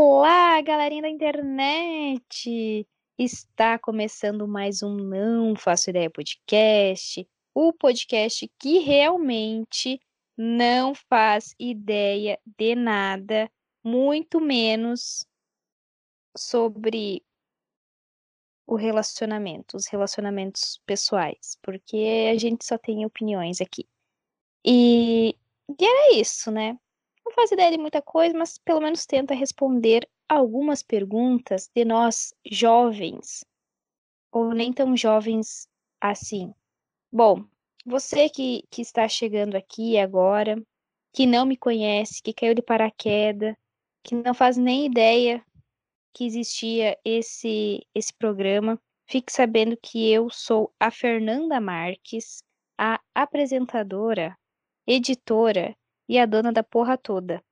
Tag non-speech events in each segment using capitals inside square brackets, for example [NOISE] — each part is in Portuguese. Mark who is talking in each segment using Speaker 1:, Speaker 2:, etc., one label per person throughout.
Speaker 1: Olá, galerinha da internet! Está começando mais um Não Faço Ideia Podcast, o podcast que realmente não faz ideia de nada, muito menos sobre o relacionamento, os relacionamentos pessoais, porque a gente só tem opiniões aqui. E, e era isso, né? Não faz ideia de muita coisa, mas pelo menos tenta responder algumas perguntas de nós jovens, ou nem tão jovens assim. Bom, você que, que está chegando aqui agora, que não me conhece, que caiu de paraquedas, que não faz nem ideia que existia esse, esse programa, fique sabendo que eu sou a Fernanda Marques, a apresentadora, editora e a dona da porra toda.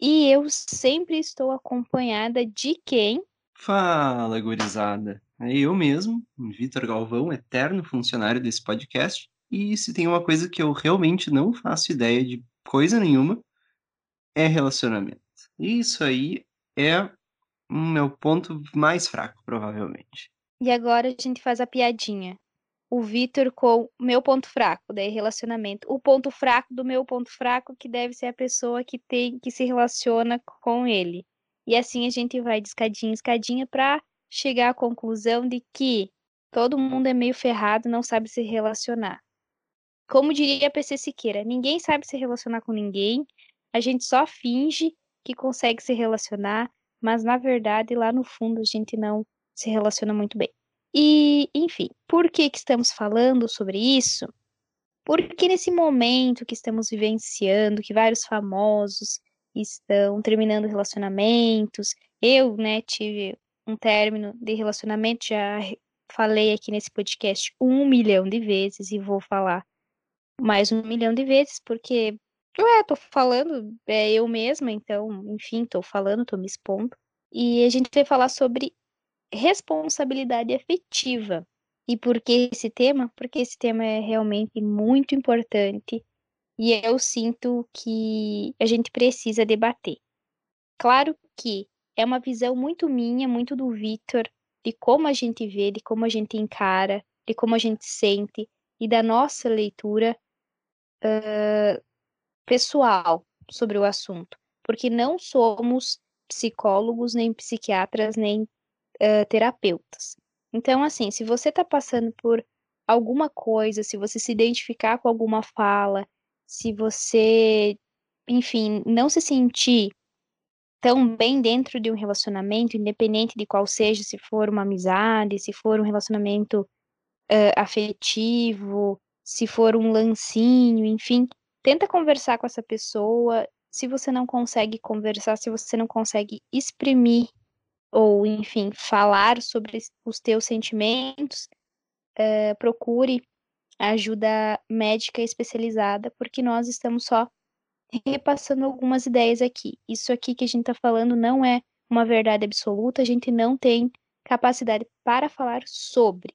Speaker 1: E eu sempre estou acompanhada de quem?
Speaker 2: Fala, gurizada. É eu mesmo, Vitor Galvão, eterno funcionário desse podcast. E se tem uma coisa que eu realmente não faço ideia de coisa nenhuma, é relacionamento. Isso aí é o meu ponto mais fraco, provavelmente.
Speaker 1: E agora a gente faz a piadinha o Vitor com meu ponto fraco, daí relacionamento. O ponto fraco do meu ponto fraco, que deve ser a pessoa que tem que se relaciona com ele. E assim a gente vai de escadinha em escadinha para chegar à conclusão de que todo mundo é meio ferrado, não sabe se relacionar. Como diria a PC Siqueira, ninguém sabe se relacionar com ninguém, a gente só finge que consegue se relacionar, mas na verdade lá no fundo a gente não se relaciona muito bem. E, enfim, por que, que estamos falando sobre isso? Porque nesse momento que estamos vivenciando, que vários famosos estão terminando relacionamentos, eu, né, tive um término de relacionamento, já falei aqui nesse podcast um milhão de vezes e vou falar mais um milhão de vezes, porque, ué, tô falando, é eu mesma, então, enfim, tô falando, tô me expondo. E a gente vai falar sobre responsabilidade afetiva. E por que esse tema? Porque esse tema é realmente muito importante e eu sinto que a gente precisa debater. Claro que é uma visão muito minha, muito do Vitor, de como a gente vê, de como a gente encara, de como a gente sente e da nossa leitura uh, pessoal sobre o assunto. Porque não somos psicólogos, nem psiquiatras, nem uh, terapeutas. Então, assim, se você está passando por alguma coisa, se você se identificar com alguma fala, se você, enfim, não se sentir tão bem dentro de um relacionamento, independente de qual seja, se for uma amizade, se for um relacionamento uh, afetivo, se for um lancinho, enfim, tenta conversar com essa pessoa. Se você não consegue conversar, se você não consegue exprimir ou enfim, falar sobre os teus sentimentos, uh, procure ajuda médica especializada, porque nós estamos só repassando algumas ideias aqui. Isso aqui que a gente está falando não é uma verdade absoluta, a gente não tem capacidade para falar sobre.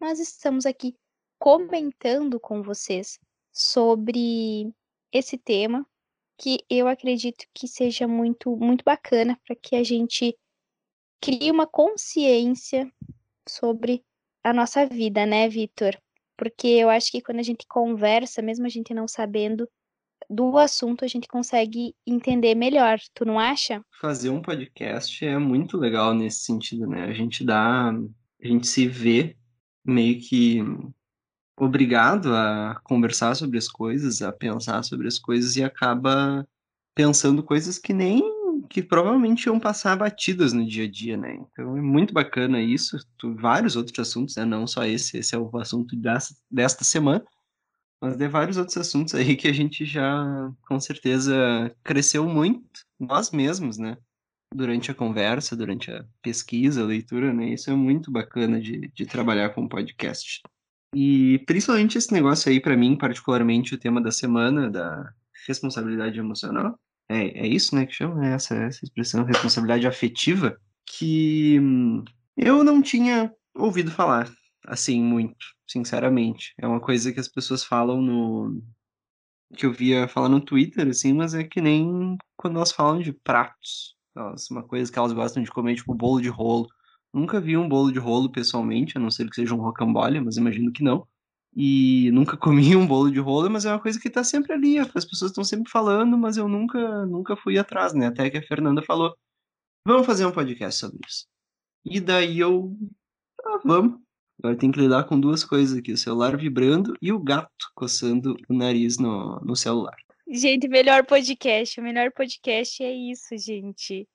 Speaker 1: Mas estamos aqui comentando com vocês sobre esse tema que eu acredito que seja muito muito bacana para que a gente cria uma consciência sobre a nossa vida, né, Vitor? Porque eu acho que quando a gente conversa, mesmo a gente não sabendo do assunto, a gente consegue entender melhor. Tu não acha?
Speaker 2: Fazer um podcast é muito legal nesse sentido, né? A gente dá, a gente se vê meio que obrigado a conversar sobre as coisas, a pensar sobre as coisas e acaba pensando coisas que nem que provavelmente iam passar batidas no dia a dia, né? Então é muito bacana isso. Vários outros assuntos, né? Não só esse, esse é o assunto dessa, desta semana, mas de vários outros assuntos aí que a gente já, com certeza, cresceu muito, nós mesmos, né? Durante a conversa, durante a pesquisa, a leitura, né? Isso é muito bacana de, de trabalhar com podcast. E principalmente esse negócio aí, para mim, particularmente, o tema da semana, da responsabilidade emocional, é, é isso, né, que chama é essa, essa expressão, responsabilidade afetiva, que eu não tinha ouvido falar, assim, muito, sinceramente. É uma coisa que as pessoas falam no... que eu via falar no Twitter, assim, mas é que nem quando nós falamos de pratos. uma coisa que elas gostam de comer, tipo bolo de rolo. Nunca vi um bolo de rolo pessoalmente, a não ser que seja um rocambole, mas imagino que não. E nunca [LAUGHS] comi um bolo de rolo, mas é uma coisa que tá sempre ali, as pessoas estão sempre falando, mas eu nunca, nunca fui atrás, né? Até que a Fernanda falou, vamos fazer um podcast sobre isso. E daí eu, ah, vamos. Agora tem que lidar com duas coisas aqui, o celular vibrando e o gato coçando o nariz no, no celular.
Speaker 1: Gente, melhor podcast. O melhor podcast é isso, gente.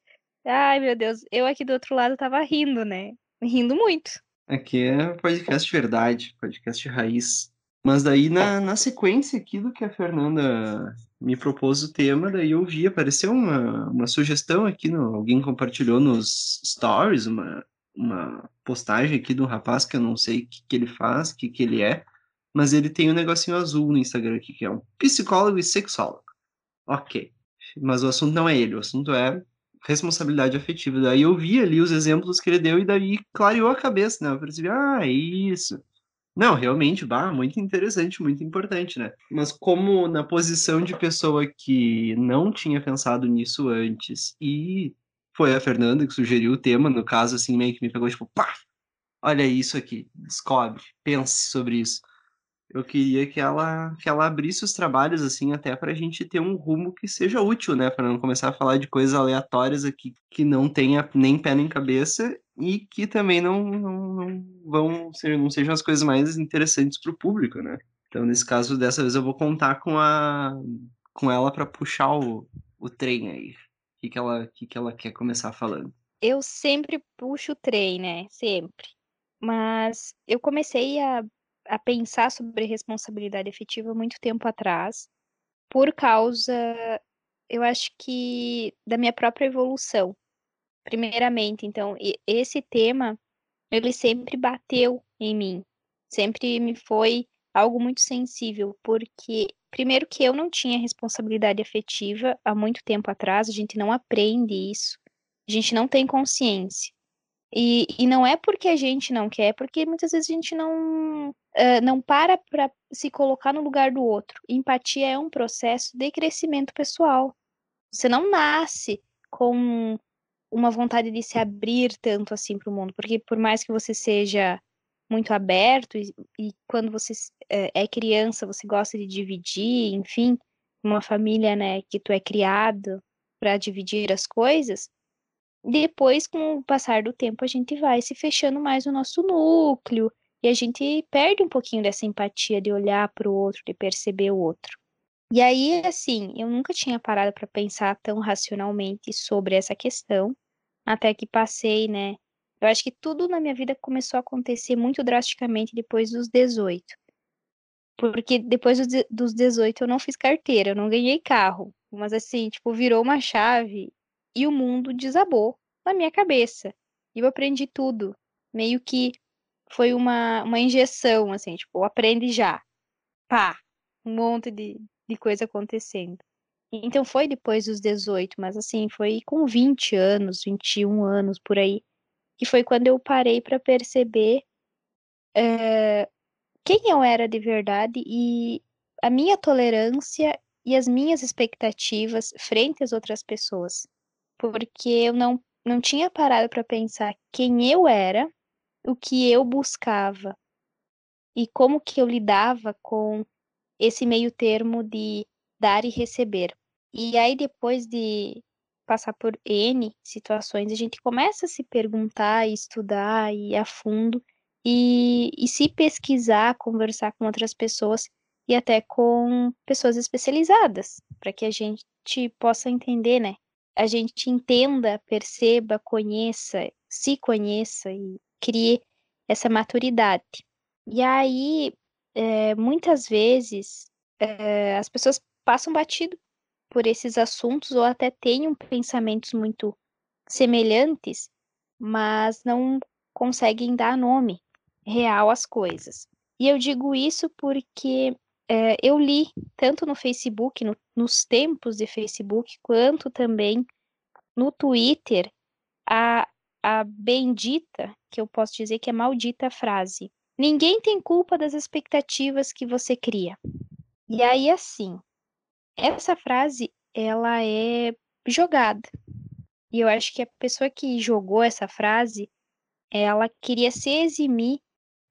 Speaker 1: Ai, meu Deus. Eu aqui do outro lado tava rindo, né? Rindo muito.
Speaker 2: Aqui é podcast verdade, podcast raiz. Mas daí, na, na sequência aqui do que a Fernanda me propôs o tema, daí eu vi, apareceu uma, uma sugestão aqui, no, alguém compartilhou nos stories, uma, uma postagem aqui de um rapaz que eu não sei o que, que ele faz, o que, que ele é, mas ele tem um negocinho azul no Instagram aqui, que é um psicólogo e sexólogo. Ok. Mas o assunto não é ele, o assunto é responsabilidade afetiva. Daí eu vi ali os exemplos que ele deu e daí clareou a cabeça, né? Eu percebi, ah, é isso. Não, realmente, bah, muito interessante, muito importante, né? Mas como na posição de pessoa que não tinha pensado nisso antes e foi a Fernanda que sugeriu o tema, no caso, assim, meio que me pegou, tipo, pá, olha isso aqui, descobre, pense sobre isso eu queria que ela, que ela abrisse os trabalhos, assim, até para a gente ter um rumo que seja útil, né? Para não começar a falar de coisas aleatórias aqui que não tenha nem pé nem cabeça e que também não, não, não vão ser, não sejam as coisas mais interessantes para o público, né? Então, nesse caso, dessa vez eu vou contar com a com ela para puxar o, o trem aí. O que, que, ela, que, que ela quer começar falando?
Speaker 1: Eu sempre puxo o trem, né? Sempre. Mas eu comecei a a pensar sobre responsabilidade efetiva muito tempo atrás, por causa, eu acho que da minha própria evolução. Primeiramente, então, esse tema, ele sempre bateu em mim, sempre me foi algo muito sensível, porque primeiro que eu não tinha responsabilidade afetiva há muito tempo atrás, a gente não aprende isso, a gente não tem consciência. E, e não é porque a gente não quer, é porque muitas vezes a gente não, uh, não para para se colocar no lugar do outro. Empatia é um processo de crescimento pessoal. Você não nasce com uma vontade de se abrir tanto assim para o mundo, porque por mais que você seja muito aberto e, e quando você é, é criança você gosta de dividir, enfim, uma família, né, que tu é criado para dividir as coisas, depois, com o passar do tempo, a gente vai se fechando mais o nosso núcleo e a gente perde um pouquinho dessa empatia de olhar para o outro, de perceber o outro. E aí, assim, eu nunca tinha parado para pensar tão racionalmente sobre essa questão, até que passei, né? Eu acho que tudo na minha vida começou a acontecer muito drasticamente depois dos 18. Porque depois dos 18 eu não fiz carteira, eu não ganhei carro. Mas assim, tipo, virou uma chave e o mundo desabou na minha cabeça. E eu aprendi tudo. Meio que foi uma, uma injeção, assim, tipo, aprende já. Pá! Um monte de, de coisa acontecendo. Então foi depois dos 18, mas assim, foi com 20 anos, 21 anos por aí, que foi quando eu parei para perceber é, quem eu era de verdade e a minha tolerância e as minhas expectativas frente às outras pessoas porque eu não, não tinha parado para pensar quem eu era, o que eu buscava e como que eu lidava com esse meio termo de dar e receber. E aí depois de passar por N situações, a gente começa a se perguntar, estudar e a fundo e, e se pesquisar, conversar com outras pessoas e até com pessoas especializadas, para que a gente possa entender, né, a gente entenda, perceba, conheça, se conheça e crie essa maturidade. E aí, é, muitas vezes, é, as pessoas passam batido por esses assuntos ou até tenham pensamentos muito semelhantes, mas não conseguem dar nome real às coisas. E eu digo isso porque é, eu li tanto no Facebook, no, nos tempos de Facebook, quanto também no Twitter, a, a bendita, que eu posso dizer que é maldita frase. Ninguém tem culpa das expectativas que você cria. E aí, assim, essa frase, ela é jogada. E eu acho que a pessoa que jogou essa frase, ela queria se eximir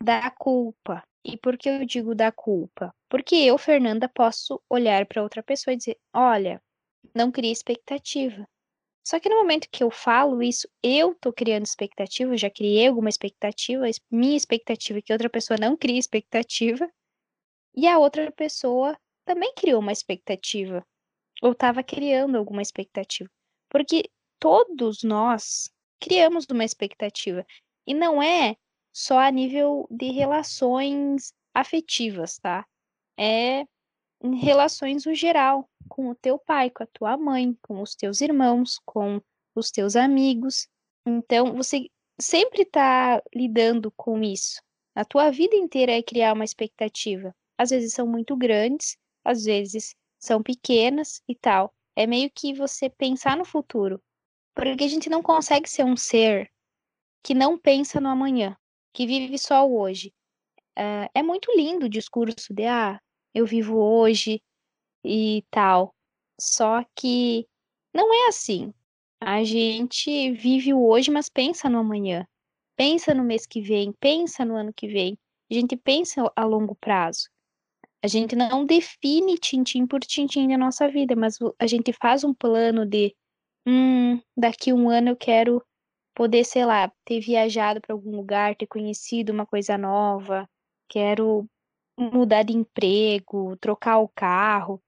Speaker 1: da culpa. E por que eu digo da culpa? Porque eu, Fernanda, posso olhar para outra pessoa e dizer: olha, não cria expectativa. Só que no momento que eu falo isso, eu tô criando expectativa, já criei alguma expectativa, minha expectativa é que outra pessoa não crie expectativa, e a outra pessoa também criou uma expectativa, ou estava criando alguma expectativa. Porque todos nós criamos uma expectativa. E não é só a nível de relações afetivas, tá? É em relações no geral, com o teu pai, com a tua mãe, com os teus irmãos, com os teus amigos. Então, você sempre está lidando com isso. A tua vida inteira é criar uma expectativa. Às vezes são muito grandes, às vezes são pequenas e tal. É meio que você pensar no futuro. Porque a gente não consegue ser um ser que não pensa no amanhã, que vive só o hoje. Uh, é muito lindo o discurso de, ah, eu vivo hoje e tal. Só que não é assim. A gente vive o hoje, mas pensa no amanhã. Pensa no mês que vem, pensa no ano que vem. A gente pensa a longo prazo. A gente não define tintim por tintim na nossa vida, mas a gente faz um plano de hum, daqui um ano eu quero poder, sei lá, ter viajado para algum lugar, ter conhecido uma coisa nova, quero mudar de emprego, trocar o carro.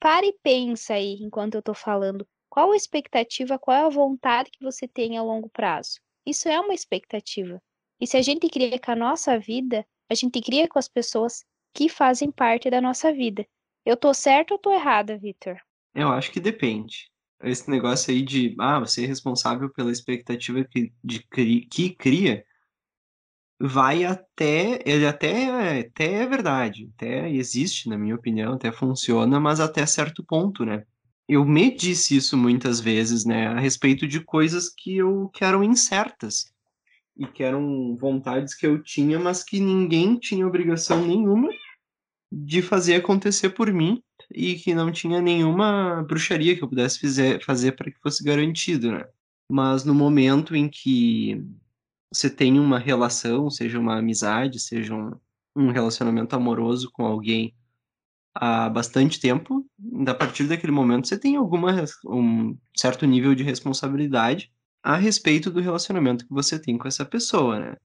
Speaker 1: Pare e pensa aí, enquanto eu estou falando, qual a expectativa, qual é a vontade que você tem a longo prazo? Isso é uma expectativa. E se a gente cria com a nossa vida, a gente cria com as pessoas que fazem parte da nossa vida. Eu tô certo ou tô errada, Victor?
Speaker 2: Eu acho que depende esse negócio aí de, ah, você é responsável pela expectativa que, de, que cria, vai até, ele até, até é verdade, até existe, na minha opinião, até funciona, mas até certo ponto, né? Eu me disse isso muitas vezes, né, a respeito de coisas que eu que eram incertas e que eram vontades que eu tinha, mas que ninguém tinha obrigação nenhuma de fazer acontecer por mim e que não tinha nenhuma bruxaria que eu pudesse fizer, fazer para que fosse garantido, né? Mas no momento em que você tem uma relação, seja uma amizade, seja um, um relacionamento amoroso com alguém há bastante tempo, a partir daquele momento você tem alguma um certo nível de responsabilidade a respeito do relacionamento que você tem com essa pessoa, né?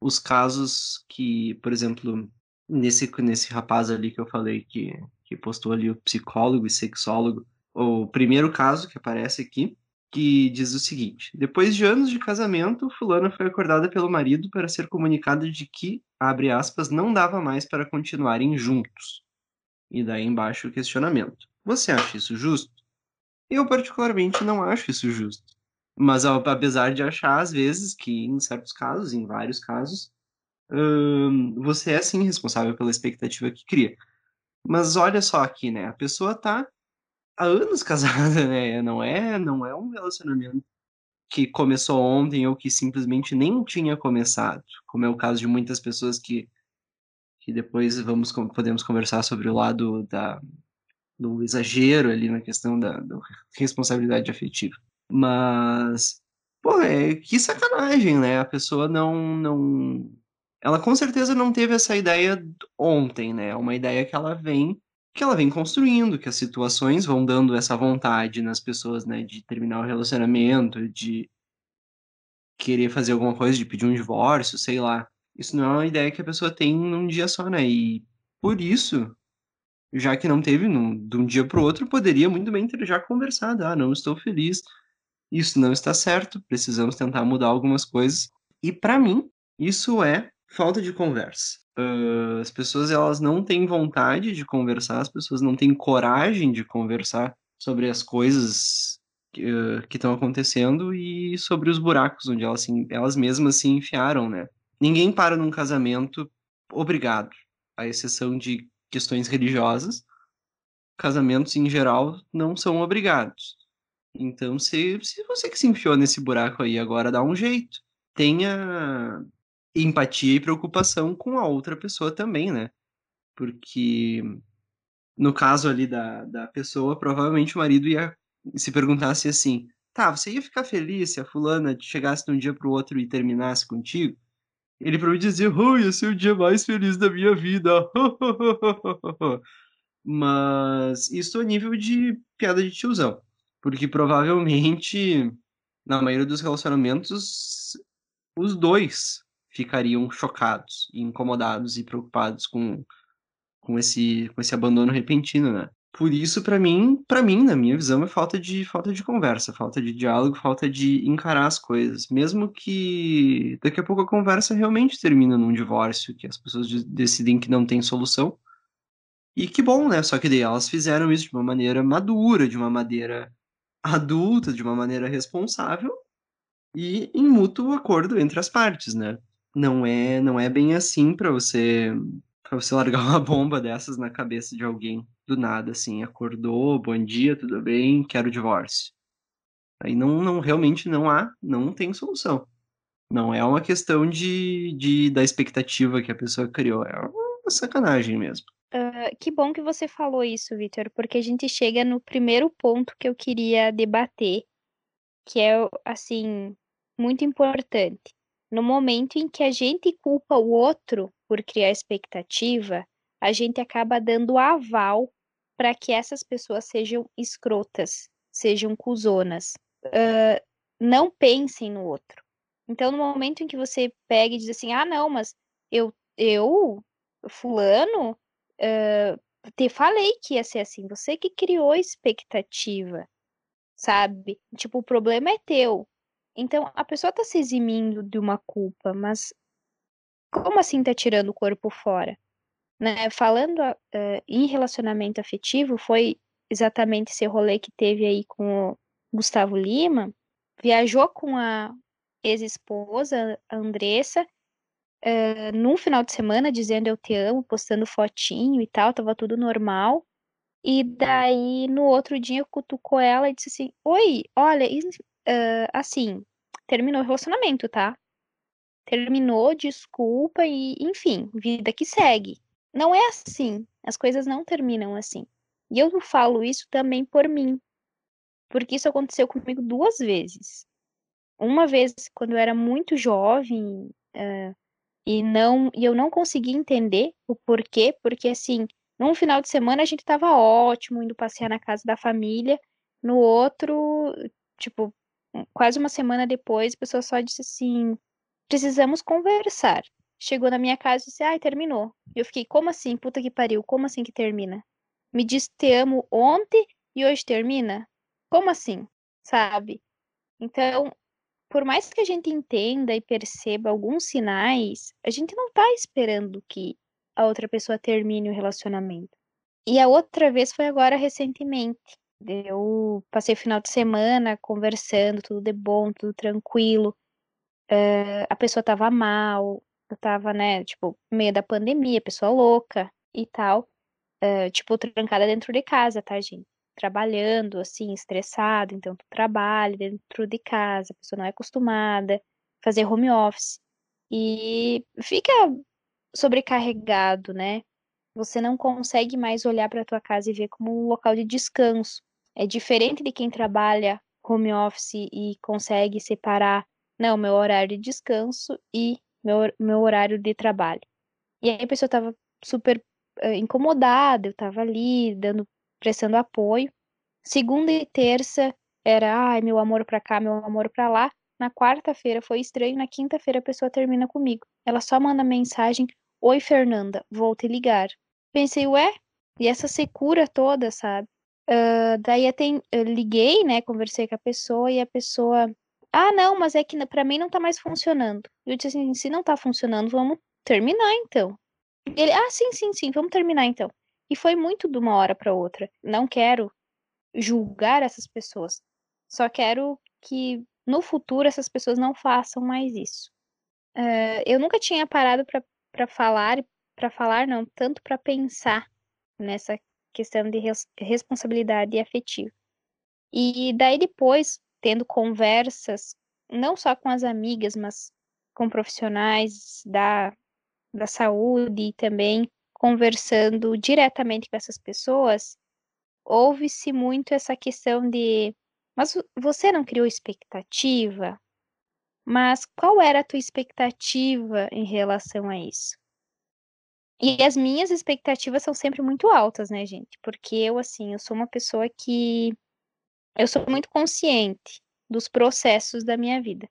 Speaker 2: Os casos que, por exemplo, nesse nesse rapaz ali que eu falei que que postou ali o psicólogo e sexólogo, o primeiro caso que aparece aqui, que diz o seguinte: Depois de anos de casamento, fulana foi acordada pelo marido para ser comunicada de que, abre aspas, não dava mais para continuarem juntos. E daí embaixo o questionamento: Você acha isso justo? Eu particularmente não acho isso justo. Mas apesar de achar às vezes que em certos casos, em vários casos, hum, você é sim responsável pela expectativa que cria. Mas olha só aqui, né? A pessoa tá há anos [LAUGHS] casada, né? Não é, não é um relacionamento que começou ontem ou que simplesmente nem tinha começado, como é o caso de muitas pessoas que que depois vamos podemos conversar sobre o lado da do exagero ali na questão da, da [LAUGHS] responsabilidade afetiva. Mas pô, é que sacanagem, né? A pessoa não não ela com certeza não teve essa ideia ontem, né? É uma ideia que ela vem que ela vem construindo, que as situações vão dando essa vontade nas pessoas, né, de terminar o relacionamento, de querer fazer alguma coisa, de pedir um divórcio, sei lá. Isso não é uma ideia que a pessoa tem num dia só, né? E por isso, já que não teve num, de um dia para o outro, poderia muito bem ter já conversado. Ah, não estou feliz, isso não está certo, precisamos tentar mudar algumas coisas. E para mim, isso é falta de conversa. Uh, as pessoas elas não têm vontade de conversar, as pessoas não têm coragem de conversar sobre as coisas que uh, estão acontecendo e sobre os buracos onde elas, se, elas mesmas se enfiaram, né? Ninguém para num casamento obrigado, à exceção de questões religiosas. Casamentos em geral não são obrigados. Então, se, se você que se enfiou nesse buraco aí agora dá um jeito, tenha empatia e preocupação com a outra pessoa também, né? Porque no caso ali da, da pessoa, provavelmente o marido ia se perguntasse assim: tá, você ia ficar feliz se a fulana chegasse de um dia pro outro e terminasse contigo? Ele provavelmente dizia, oh, ia ser o dia mais feliz da minha vida. [LAUGHS] Mas isso a nível de piada de tiozão. Porque provavelmente, na maioria dos relacionamentos, os dois ficariam chocados, incomodados e preocupados com, com, esse, com esse abandono repentino, né? Por isso, para mim, para mim, na minha visão, é falta de falta de conversa, falta de diálogo, falta de encarar as coisas. Mesmo que daqui a pouco a conversa realmente termina num divórcio, que as pessoas decidem que não tem solução. E que bom, né? Só que daí elas fizeram isso de uma maneira madura, de uma maneira adulta, de uma maneira responsável e em mútuo acordo entre as partes, né? Não é, não é bem assim para você para você [LAUGHS] largar uma bomba dessas na cabeça de alguém do nada, assim, acordou, bom dia, tudo bem, quero divórcio. Aí não, não realmente não há, não tem solução. Não é uma questão de, de da expectativa que a pessoa criou, é uma sacanagem mesmo.
Speaker 1: Uh, que bom que você falou isso, Victor, porque a gente chega no primeiro ponto que eu queria debater, que é, assim, muito importante. No momento em que a gente culpa o outro por criar expectativa, a gente acaba dando aval para que essas pessoas sejam escrotas, sejam cuzonas. Uh, não pensem no outro. Então, no momento em que você pega e diz assim, ah, não, mas eu, eu fulano, uh, te falei que ia ser assim, você que criou expectativa, sabe? Tipo, o problema é teu. Então, a pessoa tá se eximindo de uma culpa, mas como assim tá tirando o corpo fora? Né? Falando uh, em relacionamento afetivo, foi exatamente esse rolê que teve aí com o Gustavo Lima. Viajou com a ex-esposa, Andressa, uh, num final de semana, dizendo eu te amo, postando fotinho e tal, tava tudo normal. E daí, no outro dia, cutucou ela e disse assim: Oi, olha, uh, assim, terminou o relacionamento, tá? Terminou, desculpa e, enfim, vida que segue. Não é assim. As coisas não terminam assim. E eu falo isso também por mim. Porque isso aconteceu comigo duas vezes. Uma vez quando eu era muito jovem uh, e não e eu não conseguia entender o porquê, porque assim, num final de semana a gente tava ótimo, indo passear na casa da família, no outro, tipo, quase uma semana depois, a pessoa só disse assim: precisamos conversar chegou na minha casa e disse, ai, terminou. Eu fiquei, como assim? Puta que pariu, como assim que termina? Me disse te amo ontem e hoje termina? Como assim? Sabe? Então, por mais que a gente entenda e perceba alguns sinais, a gente não tá esperando que a outra pessoa termine o relacionamento. E a outra vez foi agora recentemente. Eu passei o final de semana conversando, tudo de bom, tudo tranquilo. Uh, a pessoa tava mal, eu tava, né, tipo, meio da pandemia, pessoa louca e tal. Uh, tipo, trancada dentro de casa, tá, gente? Trabalhando, assim, estressado, então tu trabalha dentro de casa, a pessoa não é acostumada, fazer home office. E fica sobrecarregado, né? Você não consegue mais olhar para tua casa e ver como um local de descanso. É diferente de quem trabalha home office e consegue separar, não, meu horário de descanso e meu, meu horário de trabalho. E aí a pessoa estava super uh, incomodada, eu estava ali dando, prestando apoio. Segunda e terça era, ai, meu amor pra cá, meu amor pra lá. Na quarta-feira foi estranho, na quinta-feira a pessoa termina comigo. Ela só manda mensagem: Oi, Fernanda, vou te ligar. Pensei, ué? E essa secura toda, sabe? Daí até, eu liguei, né? Conversei com a pessoa e a pessoa ah, não, mas é que para mim não tá mais funcionando. Eu disse assim, se não tá funcionando, vamos terminar então. Ele, ah, sim, sim, sim, vamos terminar então. E foi muito de uma hora para outra. Não quero julgar essas pessoas. Só quero que no futuro essas pessoas não façam mais isso. Uh, eu nunca tinha parado para falar, para falar não, tanto para pensar nessa questão de res responsabilidade afetiva. E daí depois, tendo conversas, não só com as amigas, mas com profissionais da, da saúde e também conversando diretamente com essas pessoas, houve-se muito essa questão de Mas você não criou expectativa? Mas qual era a tua expectativa em relação a isso? E as minhas expectativas são sempre muito altas, né, gente? Porque eu, assim, eu sou uma pessoa que. Eu sou muito consciente dos processos da minha vida.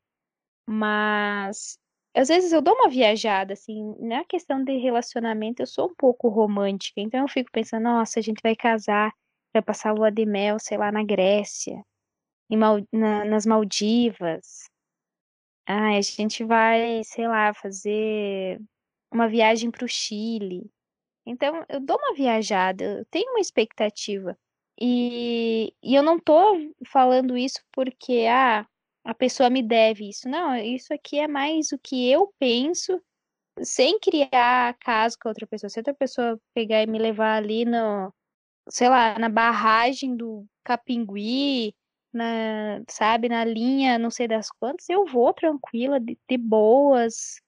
Speaker 1: Mas. Às vezes eu dou uma viajada, assim, na questão de relacionamento, eu sou um pouco romântica. Então eu fico pensando, nossa, a gente vai casar, vai passar lua de mel, sei lá, na Grécia, Mal, na, nas Maldivas. Ah, a gente vai, sei lá, fazer uma viagem para o Chile. Então, eu dou uma viajada, eu tenho uma expectativa. E, e eu não tô falando isso porque ah, a pessoa me deve isso. Não, isso aqui é mais o que eu penso, sem criar caso com a outra pessoa. Se outra pessoa pegar e me levar ali no, sei lá, na barragem do Capingui, na, sabe, na linha não sei das quantas, eu vou tranquila, de, de boas,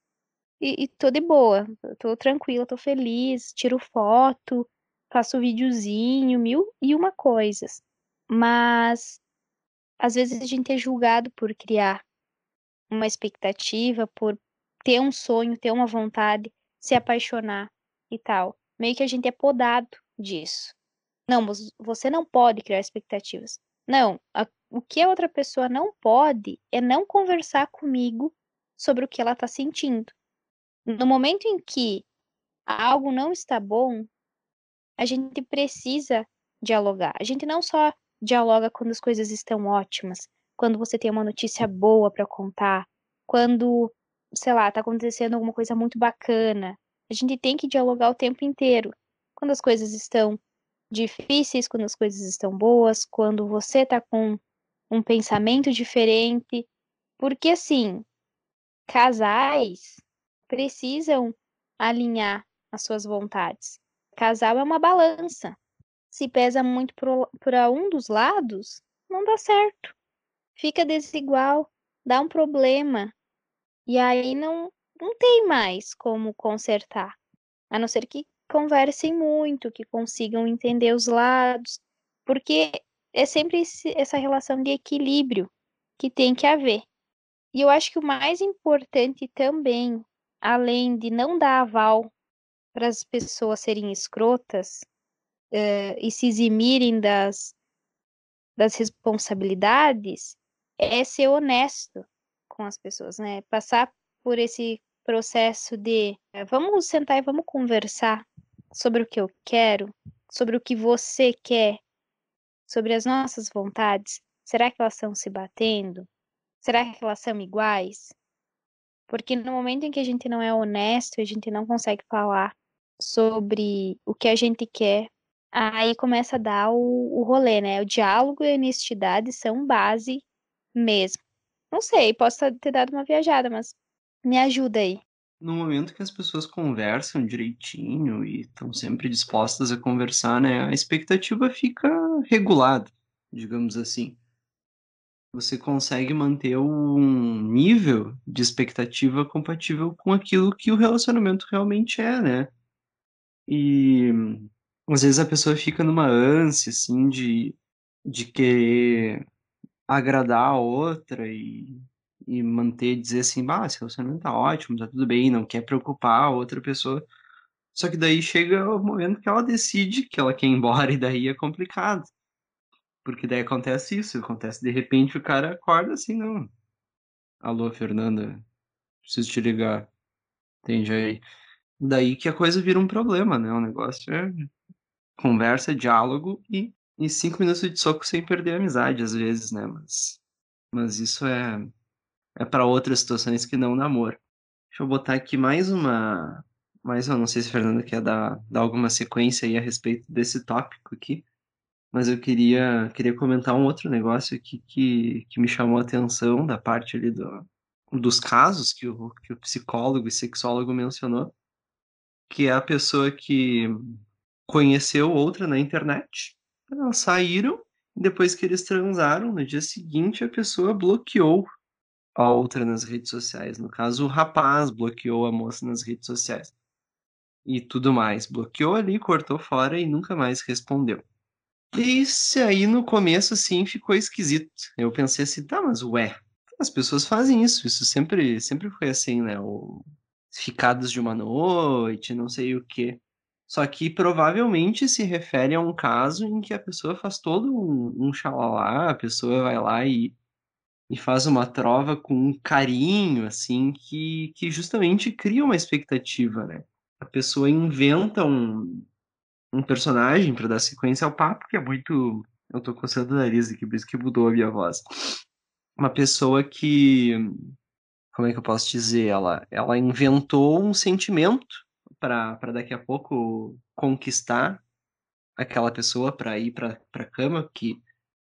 Speaker 1: e, e tô de boa, tô tranquila, tô feliz, tiro foto, faço videozinho, mil e uma coisas. Mas às vezes a gente é julgado por criar uma expectativa, por ter um sonho, ter uma vontade, se apaixonar e tal. Meio que a gente é podado disso. Não, você não pode criar expectativas. Não, a, o que a outra pessoa não pode é não conversar comigo sobre o que ela está sentindo. No momento em que algo não está bom, a gente precisa dialogar. A gente não só dialoga quando as coisas estão ótimas, quando você tem uma notícia boa para contar, quando, sei lá, tá acontecendo alguma coisa muito bacana. A gente tem que dialogar o tempo inteiro. Quando as coisas estão difíceis, quando as coisas estão boas, quando você tá com um pensamento diferente. Porque assim, casais precisam alinhar as suas vontades. Casal é uma balança. Se pesa muito para um dos lados, não dá certo. Fica desigual, dá um problema. E aí não, não tem mais como consertar. A não ser que conversem muito, que consigam entender os lados. Porque é sempre esse, essa relação de equilíbrio que tem que haver. E eu acho que o mais importante também além de não dar aval para as pessoas serem escrotas uh, e se eximirem das, das responsabilidades, é ser honesto com as pessoas, né? Passar por esse processo de uh, vamos sentar e vamos conversar sobre o que eu quero, sobre o que você quer, sobre as nossas vontades. Será que elas estão se batendo? Será que elas são iguais? Porque no momento em que a gente não é honesto, a gente não consegue falar sobre o que a gente quer, aí começa a dar o, o rolê, né? O diálogo e a honestidade são base mesmo. Não sei, posso ter dado uma viajada, mas me ajuda aí.
Speaker 2: No momento que as pessoas conversam direitinho e estão sempre dispostas a conversar, né, a expectativa fica regulada, digamos assim você consegue manter um nível de expectativa compatível com aquilo que o relacionamento realmente é, né? E às vezes a pessoa fica numa ânsia, assim, de, de querer agradar a outra e, e manter, dizer assim, bah, esse relacionamento tá ótimo, tá tudo bem, não quer preocupar a outra pessoa. Só que daí chega o momento que ela decide que ela quer ir embora [LAUGHS] e daí é complicado. Porque daí acontece isso, acontece de repente o cara acorda assim, não. Alô, Fernanda, preciso te ligar. Entende aí? Daí que a coisa vira um problema, né? O negócio é conversa, diálogo e, e cinco minutos de soco sem perder a amizade, às vezes, né? Mas, mas isso é, é para outras situações que não namoro. Deixa eu botar aqui mais uma. Mais uma, não sei se a Fernanda quer dar, dar alguma sequência aí a respeito desse tópico aqui. Mas eu queria, queria comentar um outro negócio aqui que, que me chamou a atenção da parte ali do, dos casos que o, que o psicólogo e sexólogo mencionou, que é a pessoa que conheceu outra na internet, elas saíram, depois que eles transaram, no dia seguinte a pessoa bloqueou a outra nas redes sociais. No caso, o rapaz bloqueou a moça nas redes sociais. E tudo mais. Bloqueou ali, cortou fora e nunca mais respondeu. Isso aí no começo, assim, ficou esquisito. Eu pensei assim, tá, mas ué, as pessoas fazem isso, isso sempre, sempre foi assim, né? O... Ficados de uma noite, não sei o quê. Só que provavelmente se refere a um caso em que a pessoa faz todo um, um xalalá, a pessoa vai lá e, e faz uma trova com um carinho, assim, que, que justamente cria uma expectativa, né? A pessoa inventa um, um personagem para dar sequência ao papo, que é muito. Eu tô coçando o nariz aqui, por isso que mudou a minha voz. Uma pessoa que. Como é que eu posso dizer? Ela, ela inventou um sentimento para daqui a pouco conquistar aquela pessoa para ir para a cama que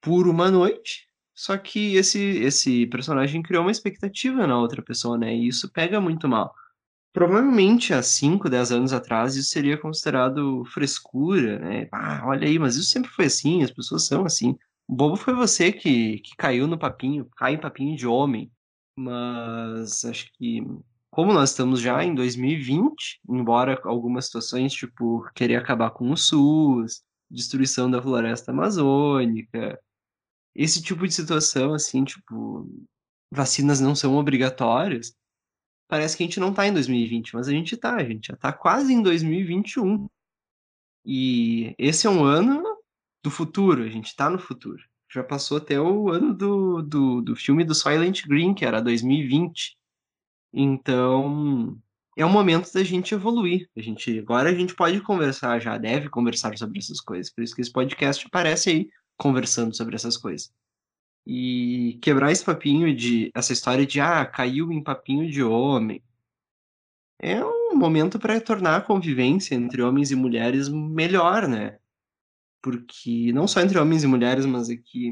Speaker 2: por uma noite. Só que esse esse personagem criou uma expectativa na outra pessoa, né? E isso pega muito mal. Provavelmente há 5, 10 anos atrás isso seria considerado frescura, né? Ah, olha aí, mas isso sempre foi assim, as pessoas são assim. O bobo foi você que, que caiu no papinho, cai em papinho de homem. Mas acho que, como nós estamos já em 2020, embora algumas situações, tipo, querer acabar com o SUS, destruição da floresta amazônica, esse tipo de situação, assim, tipo, vacinas não são obrigatórias, parece que a gente não tá em 2020, mas a gente tá, a gente já tá quase em 2021. E esse é um ano do futuro, a gente tá no futuro. Já passou até o ano do, do, do filme do Silent Green, que era 2020. Então, é o momento da gente evoluir. A gente, agora a gente pode conversar, já deve conversar sobre essas coisas. Por isso que esse podcast aparece aí conversando sobre essas coisas. E quebrar esse papinho de. essa história de, ah, caiu em papinho de homem. É um momento para tornar a convivência entre homens e mulheres melhor, né? Porque não só entre homens e mulheres, mas aqui.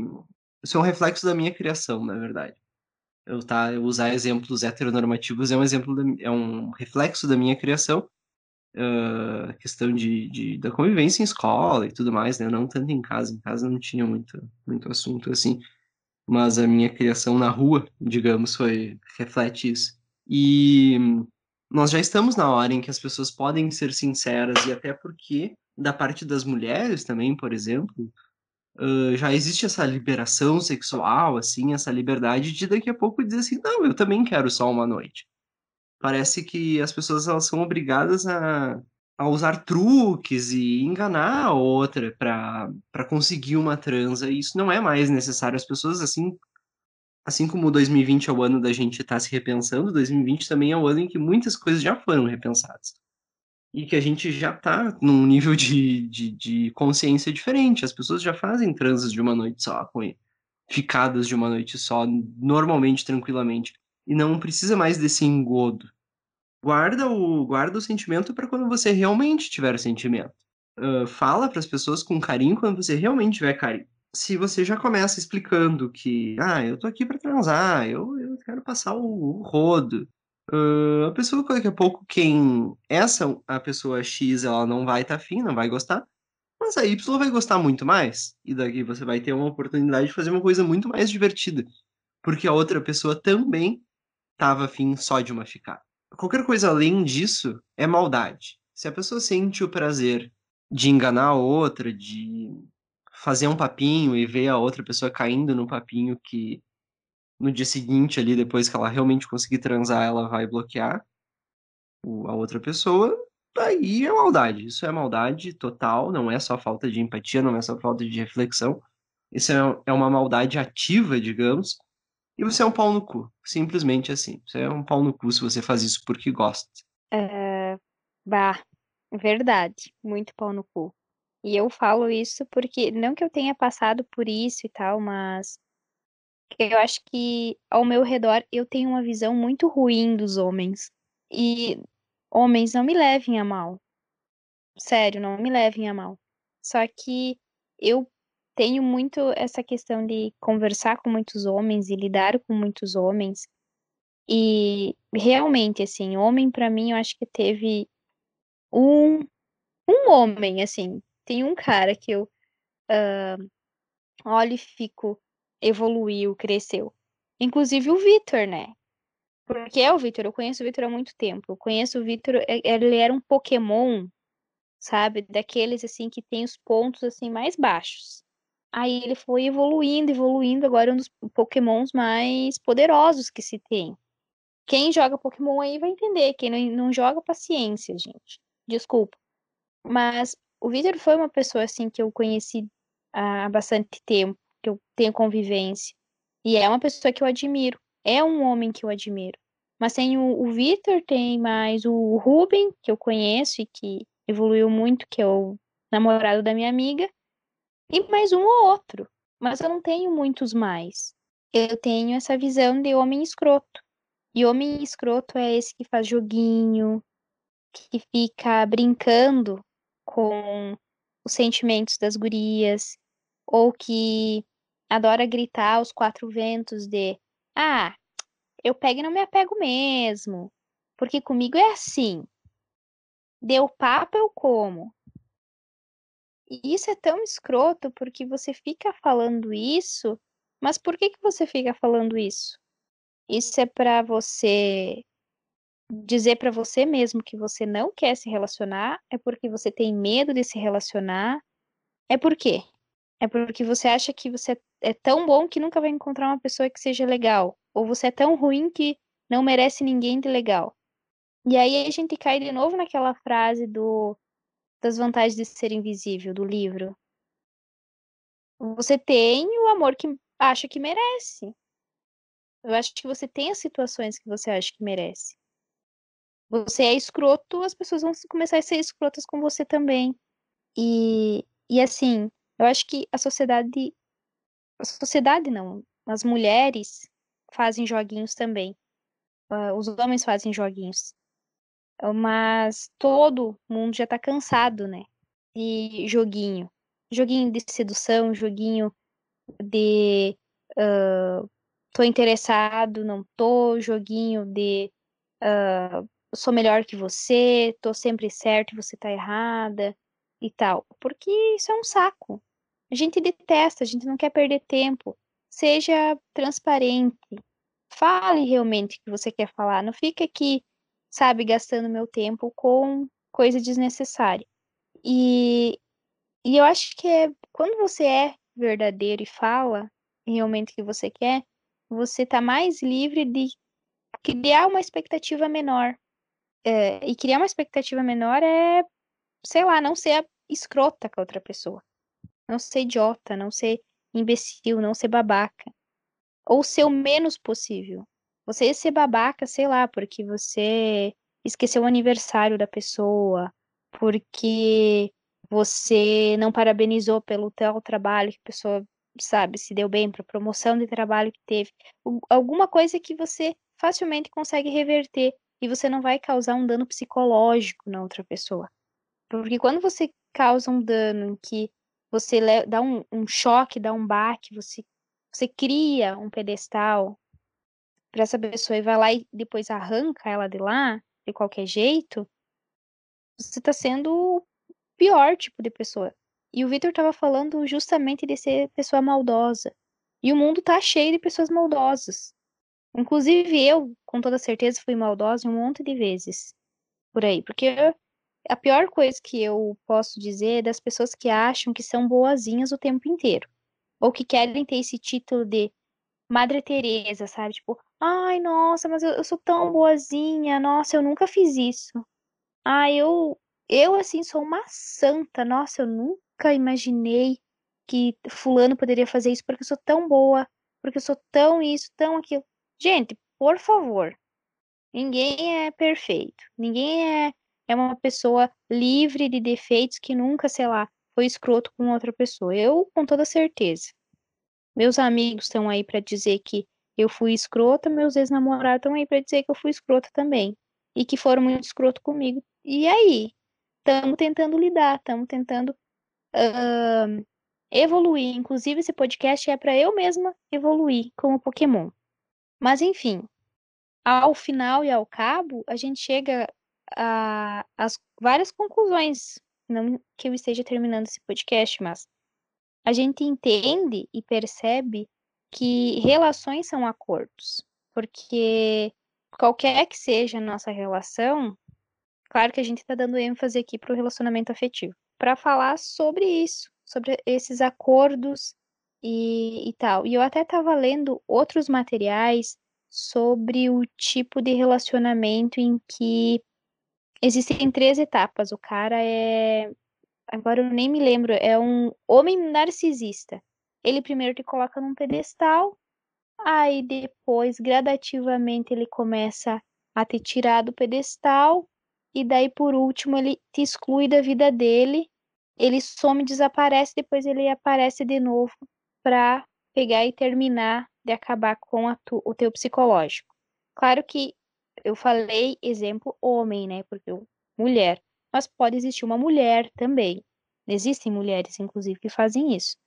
Speaker 2: Isso é um reflexo da minha criação, na verdade. Eu, tá, eu usar exemplos heteronormativos é um exemplo, da, é um reflexo da minha criação. Uh, questão de, de, da convivência em escola e tudo mais, né? Não tanto em casa. Em casa não tinha muito, muito assunto assim mas a minha criação na rua, digamos, foi reflete isso. E nós já estamos na hora em que as pessoas podem ser sinceras e até porque da parte das mulheres também, por exemplo, uh, já existe essa liberação sexual, assim, essa liberdade de daqui a pouco dizer assim, não, eu também quero só uma noite. Parece que as pessoas elas são obrigadas a a usar truques e enganar a outra para conseguir uma transa. Isso não é mais necessário. As pessoas, assim, assim como 2020 é o ano da gente estar tá se repensando, 2020 também é o ano em que muitas coisas já foram repensadas. E que a gente já está num nível de, de, de, consciência diferente. As pessoas já fazem transas de uma noite só, com ficadas de uma noite só, normalmente, tranquilamente. E não precisa mais desse engodo guarda o, guarda o sentimento para quando você realmente tiver sentimento. Uh, fala para as pessoas com carinho quando você realmente tiver carinho. Se você já começa explicando que, ah, eu tô aqui para transar, eu, eu quero passar o, o rodo. Uh, a pessoa, daqui a pouco, quem essa, a pessoa X, ela não vai estar tá afim, não vai gostar, mas a Y vai gostar muito mais. E daqui você vai ter uma oportunidade de fazer uma coisa muito mais divertida. Porque a outra pessoa também estava afim só de uma ficada qualquer coisa além disso é maldade. Se a pessoa sente o prazer de enganar a outra, de fazer um papinho e ver a outra pessoa caindo no papinho que no dia seguinte ali, depois que ela realmente conseguir transar, ela vai bloquear a outra pessoa, aí é maldade. Isso é maldade total, não é só falta de empatia, não é só falta de reflexão. Isso é, é uma maldade ativa, digamos, e você é um pau no cu. Simplesmente assim. Você é um pau no cu se você faz isso porque gosta.
Speaker 1: É, bah, verdade. Muito pau no cu. E eu falo isso porque, não que eu tenha passado por isso e tal, mas eu acho que ao meu redor eu tenho uma visão muito ruim dos homens. E homens não me levem a mal. Sério, não me levem a mal. Só que eu tenho muito essa questão de conversar com muitos homens e lidar com muitos homens. E realmente, assim, homem para mim eu acho que teve um, um homem, assim, tem um cara que eu uh, olho e fico, evoluiu, cresceu. Inclusive o Vitor, né? Porque é o Vitor, eu conheço o Vitor há muito tempo. Eu conheço o Vitor, ele era um Pokémon sabe? Daqueles assim que tem os pontos assim mais baixos. Aí ele foi evoluindo, evoluindo, agora é um dos pokémons mais poderosos que se tem. Quem joga Pokémon aí vai entender, quem não, não joga, paciência, gente. Desculpa. Mas o Victor foi uma pessoa assim que eu conheci há bastante tempo, que eu tenho convivência. E é uma pessoa que eu admiro. É um homem que eu admiro. Mas tem o, o Victor, tem mais o Ruben, que eu conheço e que evoluiu muito, que é o namorado da minha amiga, e mais um ou outro. Mas eu não tenho muitos mais. Eu tenho essa visão de homem escroto. E homem escroto é esse que faz joguinho, que fica brincando com os sentimentos das gurias, ou que adora gritar aos quatro ventos de ah, eu pego e não me apego mesmo, porque comigo é assim. Deu papo, eu como. E isso é tão escroto porque você fica falando isso, mas por que, que você fica falando isso? Isso é para você dizer para você mesmo que você não quer se relacionar? É porque você tem medo de se relacionar? É por quê? É porque você acha que você é tão bom que nunca vai encontrar uma pessoa que seja legal? Ou você é tão ruim que não merece ninguém de legal? E aí a gente cai de novo naquela frase do das vantagens de ser invisível do livro. Você tem o amor que acha que merece. Eu acho que você tem as situações que você acha que merece você é escroto, as pessoas vão começar a ser escrotas com você também. E, e assim, eu acho que a sociedade. A sociedade não. As mulheres fazem joguinhos também. Uh, os homens fazem joguinhos. Mas todo mundo já tá cansado, né? De joguinho. Joguinho de sedução, joguinho de. Uh, tô interessado, não tô, joguinho de. Uh, sou melhor que você, tô sempre certo e você tá errada e tal. Porque isso é um saco. A gente detesta, a gente não quer perder tempo. Seja transparente. Fale realmente o que você quer falar. Não fica aqui, sabe, gastando meu tempo com coisa desnecessária. E, e eu acho que é quando você é verdadeiro e fala realmente o que você quer, você tá mais livre de criar uma expectativa menor é, e criar uma expectativa menor é, sei lá, não ser escrota com a outra pessoa. Não ser idiota, não ser imbecil, não ser babaca. Ou ser o menos possível. Você ser babaca, sei lá, porque você esqueceu o aniversário da pessoa, porque você não parabenizou pelo teu trabalho que a pessoa, sabe, se deu bem para promoção de trabalho que teve. Alguma coisa que você facilmente consegue reverter e você não vai causar um dano psicológico na outra pessoa. Porque quando você causa um dano em que você dá um, um choque, dá um baque, você, você cria um pedestal para essa pessoa e vai lá e depois arranca ela de lá, de qualquer jeito, você está sendo o pior tipo de pessoa. E o Victor estava falando justamente de ser pessoa maldosa. E o mundo tá cheio de pessoas maldosas. Inclusive eu, com toda certeza, fui maldosa um monte de vezes por aí, porque a pior coisa que eu posso dizer é das pessoas que acham que são boazinhas o tempo inteiro, ou que querem ter esse título de Madre Teresa, sabe? Tipo, ai, nossa, mas eu, eu sou tão boazinha, nossa, eu nunca fiz isso. Ai, eu, eu assim sou uma santa, nossa, eu nunca imaginei que fulano poderia fazer isso porque eu sou tão boa, porque eu sou tão isso, tão aquilo. Gente, por favor, ninguém é perfeito. Ninguém é, é uma pessoa livre de defeitos que nunca, sei lá, foi escroto com outra pessoa. Eu, com toda certeza. Meus amigos estão aí para dizer que eu fui escrota, meus ex-namorados estão aí para dizer que eu fui escrota também. E que foram muito escroto comigo. E aí? Estamos tentando lidar, estamos tentando uh, evoluir. Inclusive, esse podcast é para eu mesma evoluir como Pokémon. Mas enfim, ao final e ao cabo, a gente chega a, as várias conclusões. Não que eu esteja terminando esse podcast, mas a gente entende e percebe que relações são acordos. Porque qualquer que seja a nossa relação, Claro que a gente está dando ênfase aqui para o relacionamento afetivo, para falar sobre isso, sobre esses acordos e, e tal. E eu até estava lendo outros materiais sobre o tipo de relacionamento em que existem três etapas. O cara é. Agora eu nem me lembro, é um homem narcisista. Ele primeiro te coloca num pedestal, aí depois, gradativamente, ele começa a te tirar do pedestal, e daí por último ele te exclui da vida dele, ele some, desaparece, depois ele aparece de novo para pegar e terminar de acabar com tu, o teu psicológico. Claro que eu falei exemplo homem, né? Porque mulher, mas pode existir uma mulher também. Existem mulheres, inclusive, que fazem isso.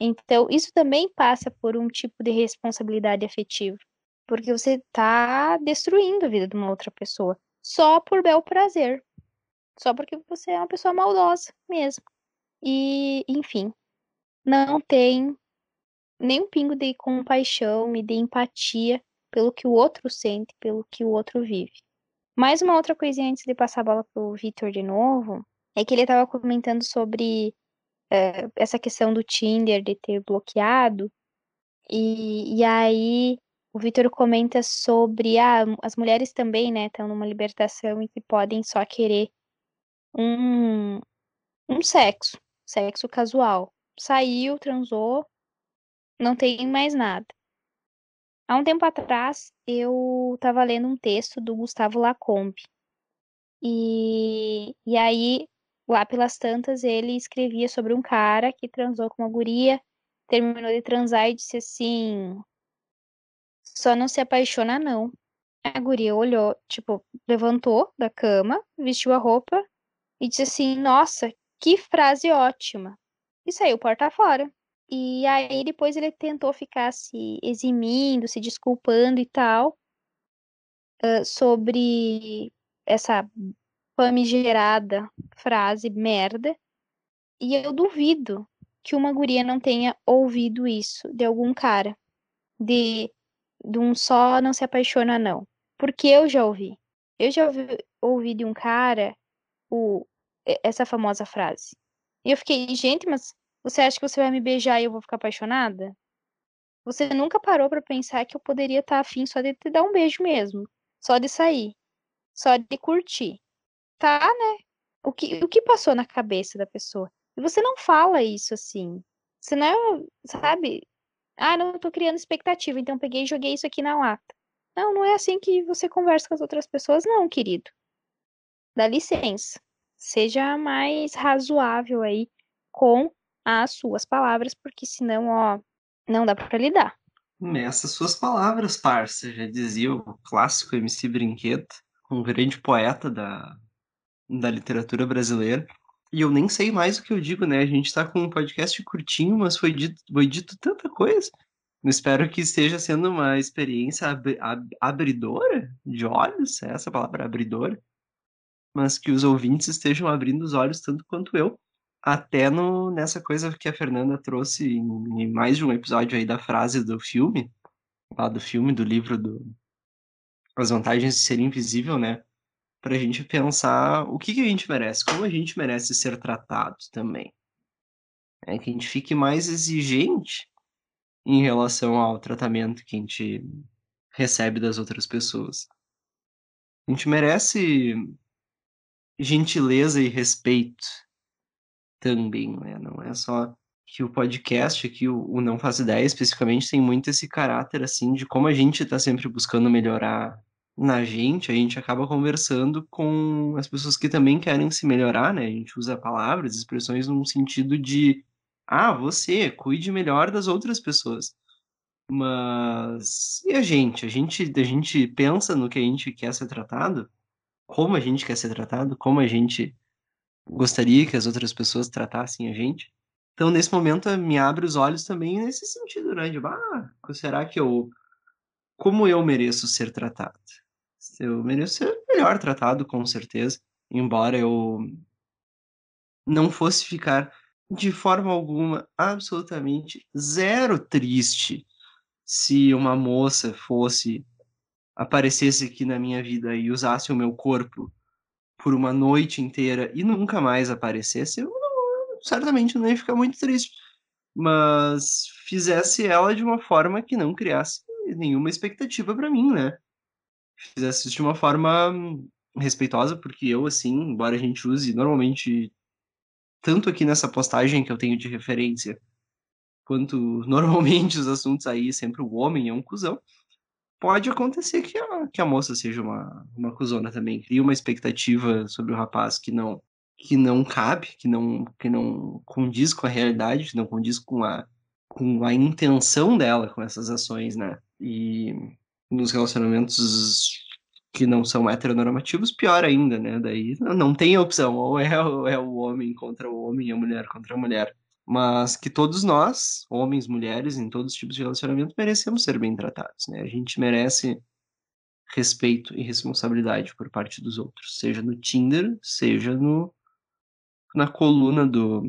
Speaker 1: Então, isso também passa por um tipo de responsabilidade afetiva, porque você está destruindo a vida de uma outra pessoa só por bel prazer, só porque você é uma pessoa maldosa mesmo. E, enfim, não tem nem um pingo de compaixão e de empatia pelo que o outro sente, pelo que o outro vive. Mais uma outra coisinha antes de passar a bola pro Vitor de novo, é que ele estava comentando sobre é, essa questão do Tinder de ter bloqueado, e, e aí o Vitor comenta sobre ah, as mulheres também, né, estão numa libertação e que podem só querer um, um sexo, sexo casual. Saiu, transou, não tem mais nada. Há um tempo atrás, eu estava lendo um texto do Gustavo Lacombe. E, e aí, lá pelas tantas, ele escrevia sobre um cara que transou com uma guria, terminou de transar e disse assim: só não se apaixona, não. A guria olhou, tipo, levantou da cama, vestiu a roupa e disse assim: Nossa, que frase ótima. E saiu porta fora. E aí depois ele tentou ficar se eximindo, se desculpando e tal, uh, sobre essa famigerada frase merda. E eu duvido que uma guria não tenha ouvido isso de algum cara. De, de um só não se apaixona, não. Porque eu já ouvi. Eu já ouvi, ouvi de um cara o, essa famosa frase. E eu fiquei, gente, mas você acha que você vai me beijar e eu vou ficar apaixonada? Você nunca parou para pensar que eu poderia estar tá afim só de te dar um beijo mesmo, só de sair, só de curtir. Tá, né? O que, o que passou na cabeça da pessoa? E você não fala isso assim. Você não é, sabe? Ah, não tô criando expectativa, então peguei e joguei isso aqui na lata. Não, não é assim que você conversa com as outras pessoas, não, querido. Dá licença. Seja mais razoável aí com as suas palavras, porque senão, ó, não dá para lidar.
Speaker 2: Nessas suas palavras, parça, já dizia o clássico MC Brinquedo, um grande poeta da, da literatura brasileira. E eu nem sei mais o que eu digo, né? A gente tá com um podcast curtinho, mas foi dito, foi dito tanta coisa. Espero que esteja sendo uma experiência ab, ab, abridora de olhos, é essa palavra, abridora. Mas que os ouvintes estejam abrindo os olhos tanto quanto eu até no, nessa coisa que a Fernanda trouxe em, em, mais de um episódio aí da frase do filme, lá do filme, do livro do As Vantagens de Ser Invisível, né? Pra gente pensar o que, que a gente merece, como a gente merece ser tratado também. É que a gente fique mais exigente em relação ao tratamento que a gente recebe das outras pessoas. A gente merece gentileza e respeito também, né? Não é só que o podcast aqui, o, o Não Faz Ideia, especificamente, tem muito esse caráter, assim, de como a gente está sempre buscando melhorar na gente, a gente acaba conversando com as pessoas que também querem se melhorar, né? A gente usa palavras, expressões num sentido de, ah, você, cuide melhor das outras pessoas. Mas e a gente? A gente, a gente pensa no que a gente quer ser tratado? Como a gente quer ser tratado? Como a gente gostaria que as outras pessoas tratassem a gente. Então, nesse momento, me abre os olhos também nesse sentido, né? De, ah, será que eu. Como eu mereço ser tratado? Eu mereço ser melhor tratado, com certeza. Embora eu não fosse ficar de forma alguma, absolutamente zero triste se uma moça fosse aparecesse aqui na minha vida e usasse o meu corpo por uma noite inteira e nunca mais aparecesse, eu não, certamente não ia ficar muito triste. Mas fizesse ela de uma forma que não criasse nenhuma expectativa para mim, né? Fizesse isso de uma forma respeitosa, porque eu, assim, embora a gente use normalmente, tanto aqui nessa postagem que eu tenho de referência, quanto [LAUGHS] normalmente os assuntos aí, sempre o homem é um cuzão, pode acontecer que a, que a moça seja uma, uma cuzona também, cria uma expectativa sobre o rapaz que não que não cabe, que não que não condiz com a realidade, que não condiz com a com a intenção dela com essas ações, né? E nos relacionamentos que não são heteronormativos, pior ainda, né? Daí não tem opção, ou é, é o homem contra o homem, a mulher contra a mulher mas que todos nós, homens, mulheres, em todos os tipos de relacionamento, merecemos ser bem tratados, né? A gente merece respeito e responsabilidade por parte dos outros, seja no Tinder, seja no na coluna do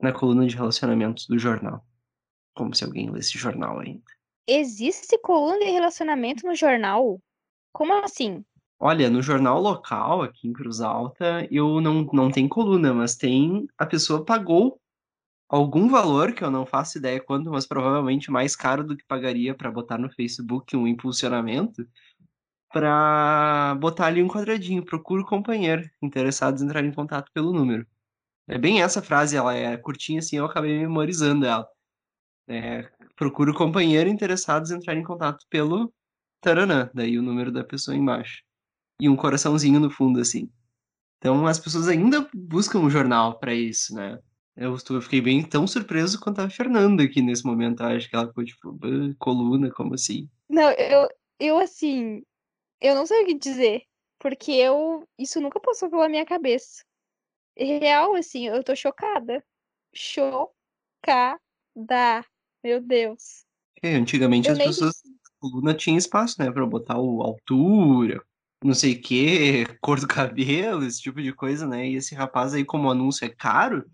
Speaker 2: na coluna de relacionamentos do jornal. Como se alguém lesse jornal ainda.
Speaker 1: Existe coluna de relacionamento no jornal? Como assim?
Speaker 2: Olha, no jornal local aqui em Cruz Alta, eu não, não tem coluna, mas tem. A pessoa pagou algum valor, que eu não faço ideia quanto, mas provavelmente mais caro do que pagaria para botar no Facebook um impulsionamento, para botar ali um quadradinho, procuro companheiro, interessados em entrar em contato pelo número. É bem essa frase, ela é curtinha assim, eu acabei memorizando ela. É, procuro companheiro, interessados entrar em contato pelo taranã, daí o número da pessoa embaixo. E um coraçãozinho no fundo, assim. Então as pessoas ainda buscam um jornal para isso, né? Eu, eu fiquei bem tão surpreso quanto a Fernanda aqui nesse momento. Acho que ela ficou tipo, coluna, como assim?
Speaker 1: Não, eu, eu assim, eu não sei o que dizer. Porque eu. Isso nunca passou pela minha cabeça. Real, assim, eu tô chocada. Chocada. Meu Deus.
Speaker 2: É, antigamente eu as nem... pessoas. Coluna tinha espaço, né? Pra botar o altura, não sei o que, [LAUGHS] cor do cabelo, esse tipo de coisa, né? E esse rapaz aí, como o anúncio é caro,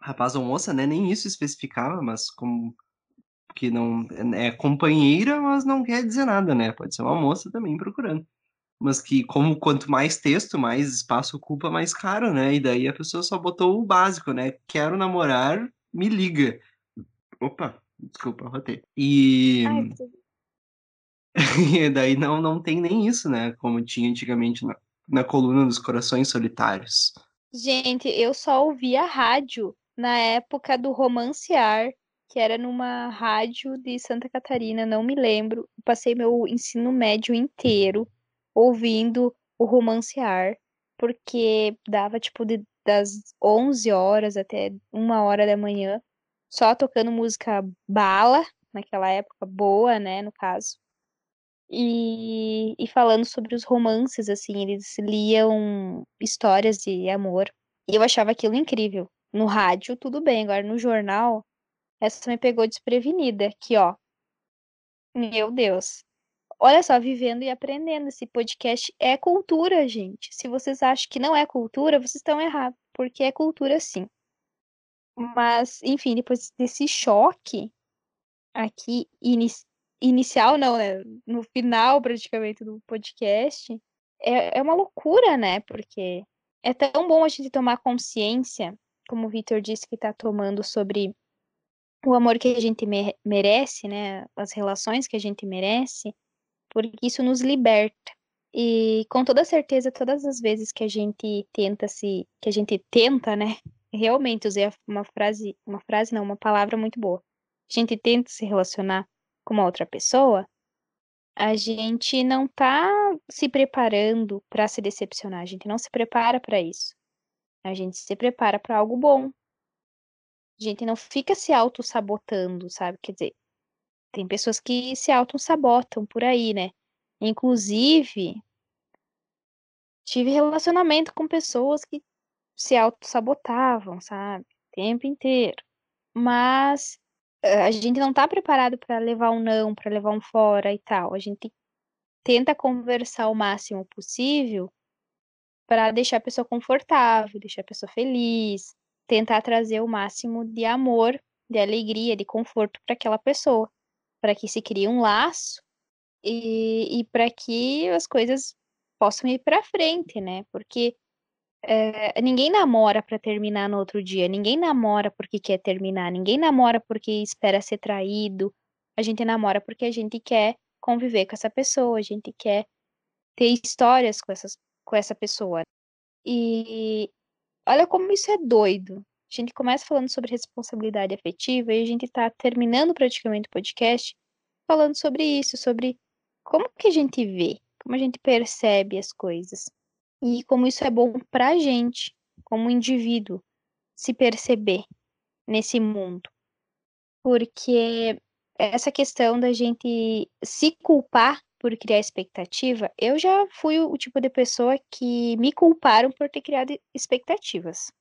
Speaker 2: rapaz ou moça, né? Nem isso especificava, mas como que não é companheira, mas não quer dizer nada, né? Pode ser uma moça também procurando. Mas que como quanto mais texto, mais espaço ocupa, mais caro, né? E daí a pessoa só botou o básico, né? Quero namorar, me liga. Opa, desculpa, rotei. E Ai, [LAUGHS] e daí não não tem nem isso, né? Como tinha antigamente na, na coluna dos corações solitários.
Speaker 1: Gente, eu só ouvia rádio na época do Romancear, que era numa rádio de Santa Catarina, não me lembro. Passei meu ensino médio inteiro ouvindo o Romancear, porque dava tipo de, das 11 horas até uma hora da manhã, só tocando música bala, naquela época, boa, né, no caso. E, e falando sobre os romances, assim, eles liam histórias de amor. E eu achava aquilo incrível. No rádio, tudo bem. Agora, no jornal, essa me pegou desprevenida. Aqui, ó. Meu Deus. Olha só, vivendo e aprendendo. Esse podcast é cultura, gente. Se vocês acham que não é cultura, vocês estão errados. Porque é cultura, sim. Mas, enfim, depois desse choque aqui, inici inicial, não, né? No final, praticamente, do podcast, é, é uma loucura, né? Porque é tão bom a gente tomar consciência como o Victor disse que está tomando sobre o amor que a gente merece, né, as relações que a gente merece, porque isso nos liberta. E com toda certeza, todas as vezes que a gente tenta se, que a gente tenta, né, realmente usei uma frase, uma frase não, uma palavra muito boa. A gente tenta se relacionar com uma outra pessoa, a gente não tá se preparando para se decepcionar, a gente não se prepara para isso. A gente se prepara para algo bom. A gente não fica se auto-sabotando, sabe? Quer dizer, tem pessoas que se auto-sabotam por aí, né? Inclusive, tive relacionamento com pessoas que se auto-sabotavam, sabe? O tempo inteiro. Mas eh, a gente não tá preparado para levar um não, para levar um fora e tal. A gente tenta conversar o máximo possível para deixar a pessoa confortável, deixar a pessoa feliz, tentar trazer o máximo de amor, de alegria, de conforto para aquela pessoa, para que se crie um laço e, e para que as coisas possam ir para frente, né? Porque é, ninguém namora para terminar no outro dia, ninguém namora porque quer terminar, ninguém namora porque espera ser traído. A gente namora porque a gente quer conviver com essa pessoa, a gente quer ter histórias com, essas, com essa pessoa. E olha como isso é doido. A gente começa falando sobre responsabilidade afetiva e a gente está terminando praticamente o podcast falando sobre isso, sobre como que a gente vê, como a gente percebe as coisas e como isso é bom para a gente, como indivíduo, se perceber nesse mundo. Porque essa questão da gente se culpar por criar expectativa, eu já fui o tipo de pessoa que me culparam por ter criado expectativas.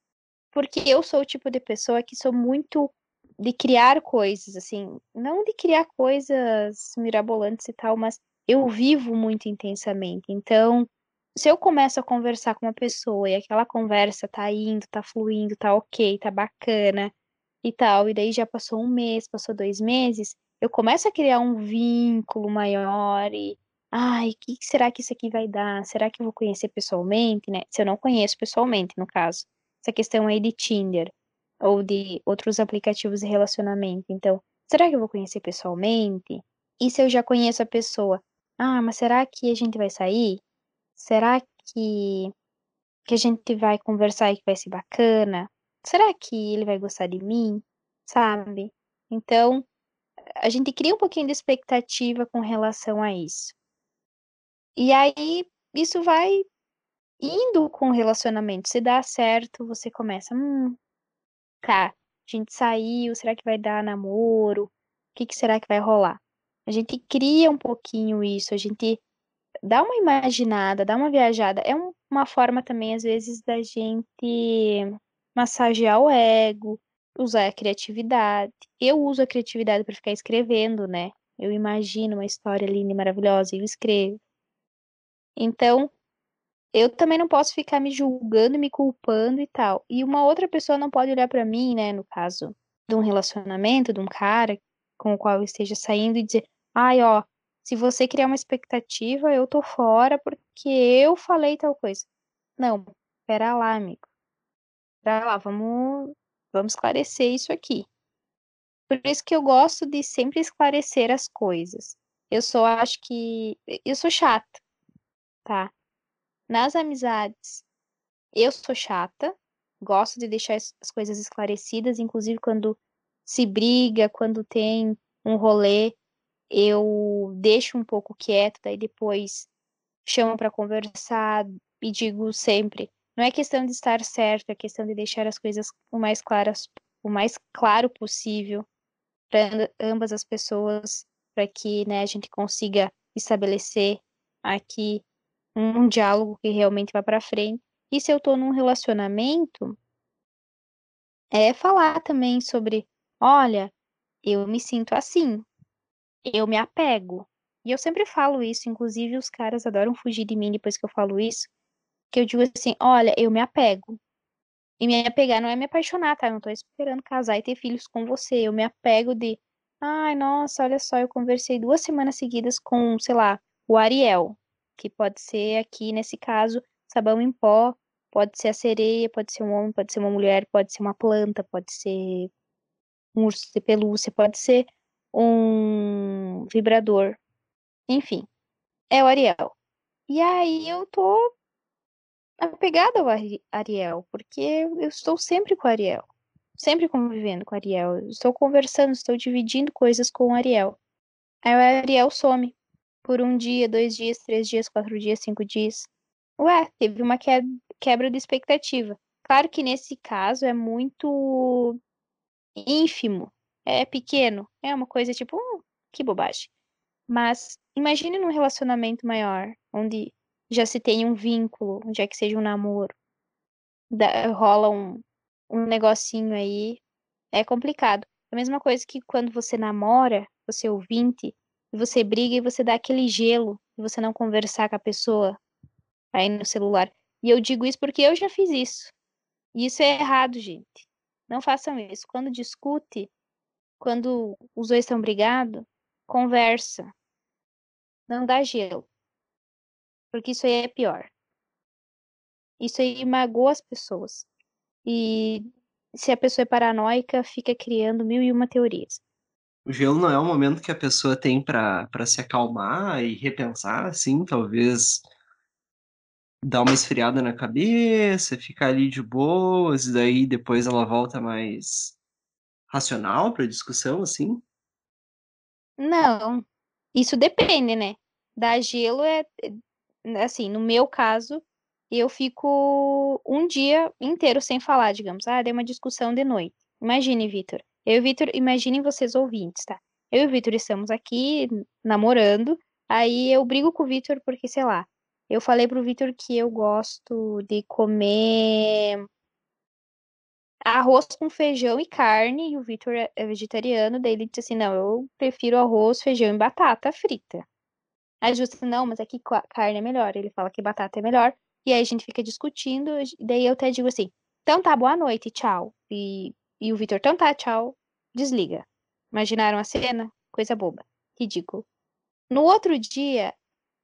Speaker 1: Porque eu sou o tipo de pessoa que sou muito de criar coisas, assim, não de criar coisas mirabolantes e tal, mas eu vivo muito intensamente. Então, se eu começo a conversar com uma pessoa e aquela conversa tá indo, tá fluindo, tá ok, tá bacana e tal, e daí já passou um mês, passou dois meses, eu começo a criar um vínculo maior e, ai, o que será que isso aqui vai dar? Será que eu vou conhecer pessoalmente, né? Se eu não conheço pessoalmente, no caso. Essa questão aí de Tinder ou de outros aplicativos de relacionamento. Então, será que eu vou conhecer pessoalmente? E se eu já conheço a pessoa? Ah, mas será que a gente vai sair? Será que, que a gente vai conversar e que vai ser bacana? Será que ele vai gostar de mim? Sabe? Então, a gente cria um pouquinho de expectativa com relação a isso. E aí, isso vai indo com o relacionamento. Se dá certo, você começa, hum, tá, a gente saiu, será que vai dar namoro? O que, que será que vai rolar? A gente cria um pouquinho isso, a gente dá uma imaginada, dá uma viajada. É um, uma forma também, às vezes, da gente massagear o ego, usar a criatividade. Eu uso a criatividade para ficar escrevendo, né? Eu imagino uma história linda e maravilhosa e eu escrevo. Então, eu também não posso ficar me julgando, me culpando e tal. E uma outra pessoa não pode olhar para mim, né, no caso de um relacionamento, de um cara com o qual eu esteja saindo e dizer: "Ai, ó, se você criar uma expectativa, eu tô fora porque eu falei tal coisa". Não, pera lá, amigo. Pera lá, vamos vamos esclarecer isso aqui. Por isso que eu gosto de sempre esclarecer as coisas. Eu só acho que eu sou chata, tá? Nas amizades, eu sou chata, gosto de deixar as coisas esclarecidas, inclusive quando se briga, quando tem um rolê, eu deixo um pouco quieto, daí depois chamo para conversar e digo sempre, não é questão de estar certo, é questão de deixar as coisas o mais claras, o mais claro possível para ambas as pessoas, para que né, a gente consiga estabelecer aqui um diálogo que realmente vá para frente. E se eu estou num relacionamento, é falar também sobre, olha, eu me sinto assim, eu me apego. E eu sempre falo isso, inclusive os caras adoram fugir de mim depois que eu falo isso, que eu digo assim, olha, eu me apego. E me apegar não é me apaixonar, tá? Eu não tô esperando casar e ter filhos com você. Eu me apego de, ai, nossa, olha só, eu conversei duas semanas seguidas com, sei lá, o Ariel que pode ser aqui, nesse caso, sabão em pó, pode ser a sereia, pode ser um homem, pode ser uma mulher, pode ser uma planta, pode ser um urso de pelúcia, pode ser um vibrador. Enfim, é o Ariel. E aí eu tô apegada ao Ariel, porque eu estou sempre com o Ariel. Sempre convivendo com o Ariel. estou conversando, estou dividindo coisas com o Ariel. Aí o Ariel some por um dia, dois dias, três dias, quatro dias, cinco dias. Ué, teve uma quebra de expectativa. Claro que nesse caso é muito ínfimo, é pequeno, é uma coisa tipo, hum, que bobagem. Mas imagine num relacionamento maior, onde já se tem um vínculo, onde é que seja um namoro, da, rola um, um negocinho aí, é complicado. É a mesma coisa que quando você namora, você é ouvinte, você briga e você dá aquele gelo e você não conversar com a pessoa aí no celular. E eu digo isso porque eu já fiz isso. E isso é errado, gente. Não façam isso. Quando discute, quando os dois estão brigados, conversa. Não dá gelo. Porque isso aí é pior. Isso aí magoa as pessoas. E se a pessoa é paranoica, fica criando mil e uma teorias.
Speaker 2: O gelo não é um momento que a pessoa tem para se acalmar e repensar, assim, talvez dar uma esfriada na cabeça, ficar ali de boas, e daí depois ela volta mais racional para discussão, assim?
Speaker 1: Não, isso depende, né? Dar gelo é, assim, no meu caso, eu fico um dia inteiro sem falar, digamos. Ah, deu uma discussão de noite. Imagine, Vitor. Eu e Vitor, imaginem vocês ouvintes, tá? Eu e o Vitor estamos aqui namorando, aí eu brigo com o Vitor porque, sei lá, eu falei pro Vitor que eu gosto de comer arroz com feijão e carne, e o Vitor é, é vegetariano, daí ele disse assim, não, eu prefiro arroz, feijão e batata frita. Aí disse, não, mas aqui carne é melhor. Ele fala que batata é melhor. E aí a gente fica discutindo, daí eu até digo assim, então tá, boa noite, tchau. E, e o Vitor, então tá, tchau, desliga. Imaginaram a cena? Coisa boba. Ridículo. No outro dia,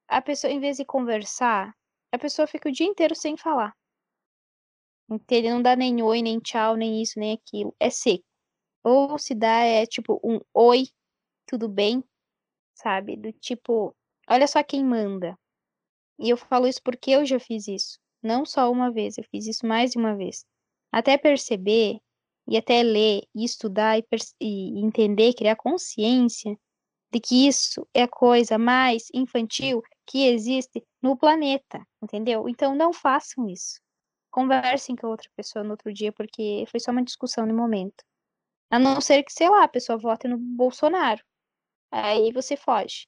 Speaker 1: a pessoa, em vez de conversar, a pessoa fica o dia inteiro sem falar. Ele não dá nem oi, nem tchau, nem isso, nem aquilo. É seco. Ou se dá é tipo um oi, tudo bem, sabe? Do tipo, olha só quem manda. E eu falo isso porque eu já fiz isso. Não só uma vez, eu fiz isso mais de uma vez. Até perceber, e até ler, e estudar, e, e entender, criar consciência de que isso é a coisa mais infantil que existe no planeta, entendeu? Então não façam isso. Conversem com a outra pessoa no outro dia, porque foi só uma discussão no momento. A não ser que, sei lá, a pessoa vote no Bolsonaro. Aí você foge.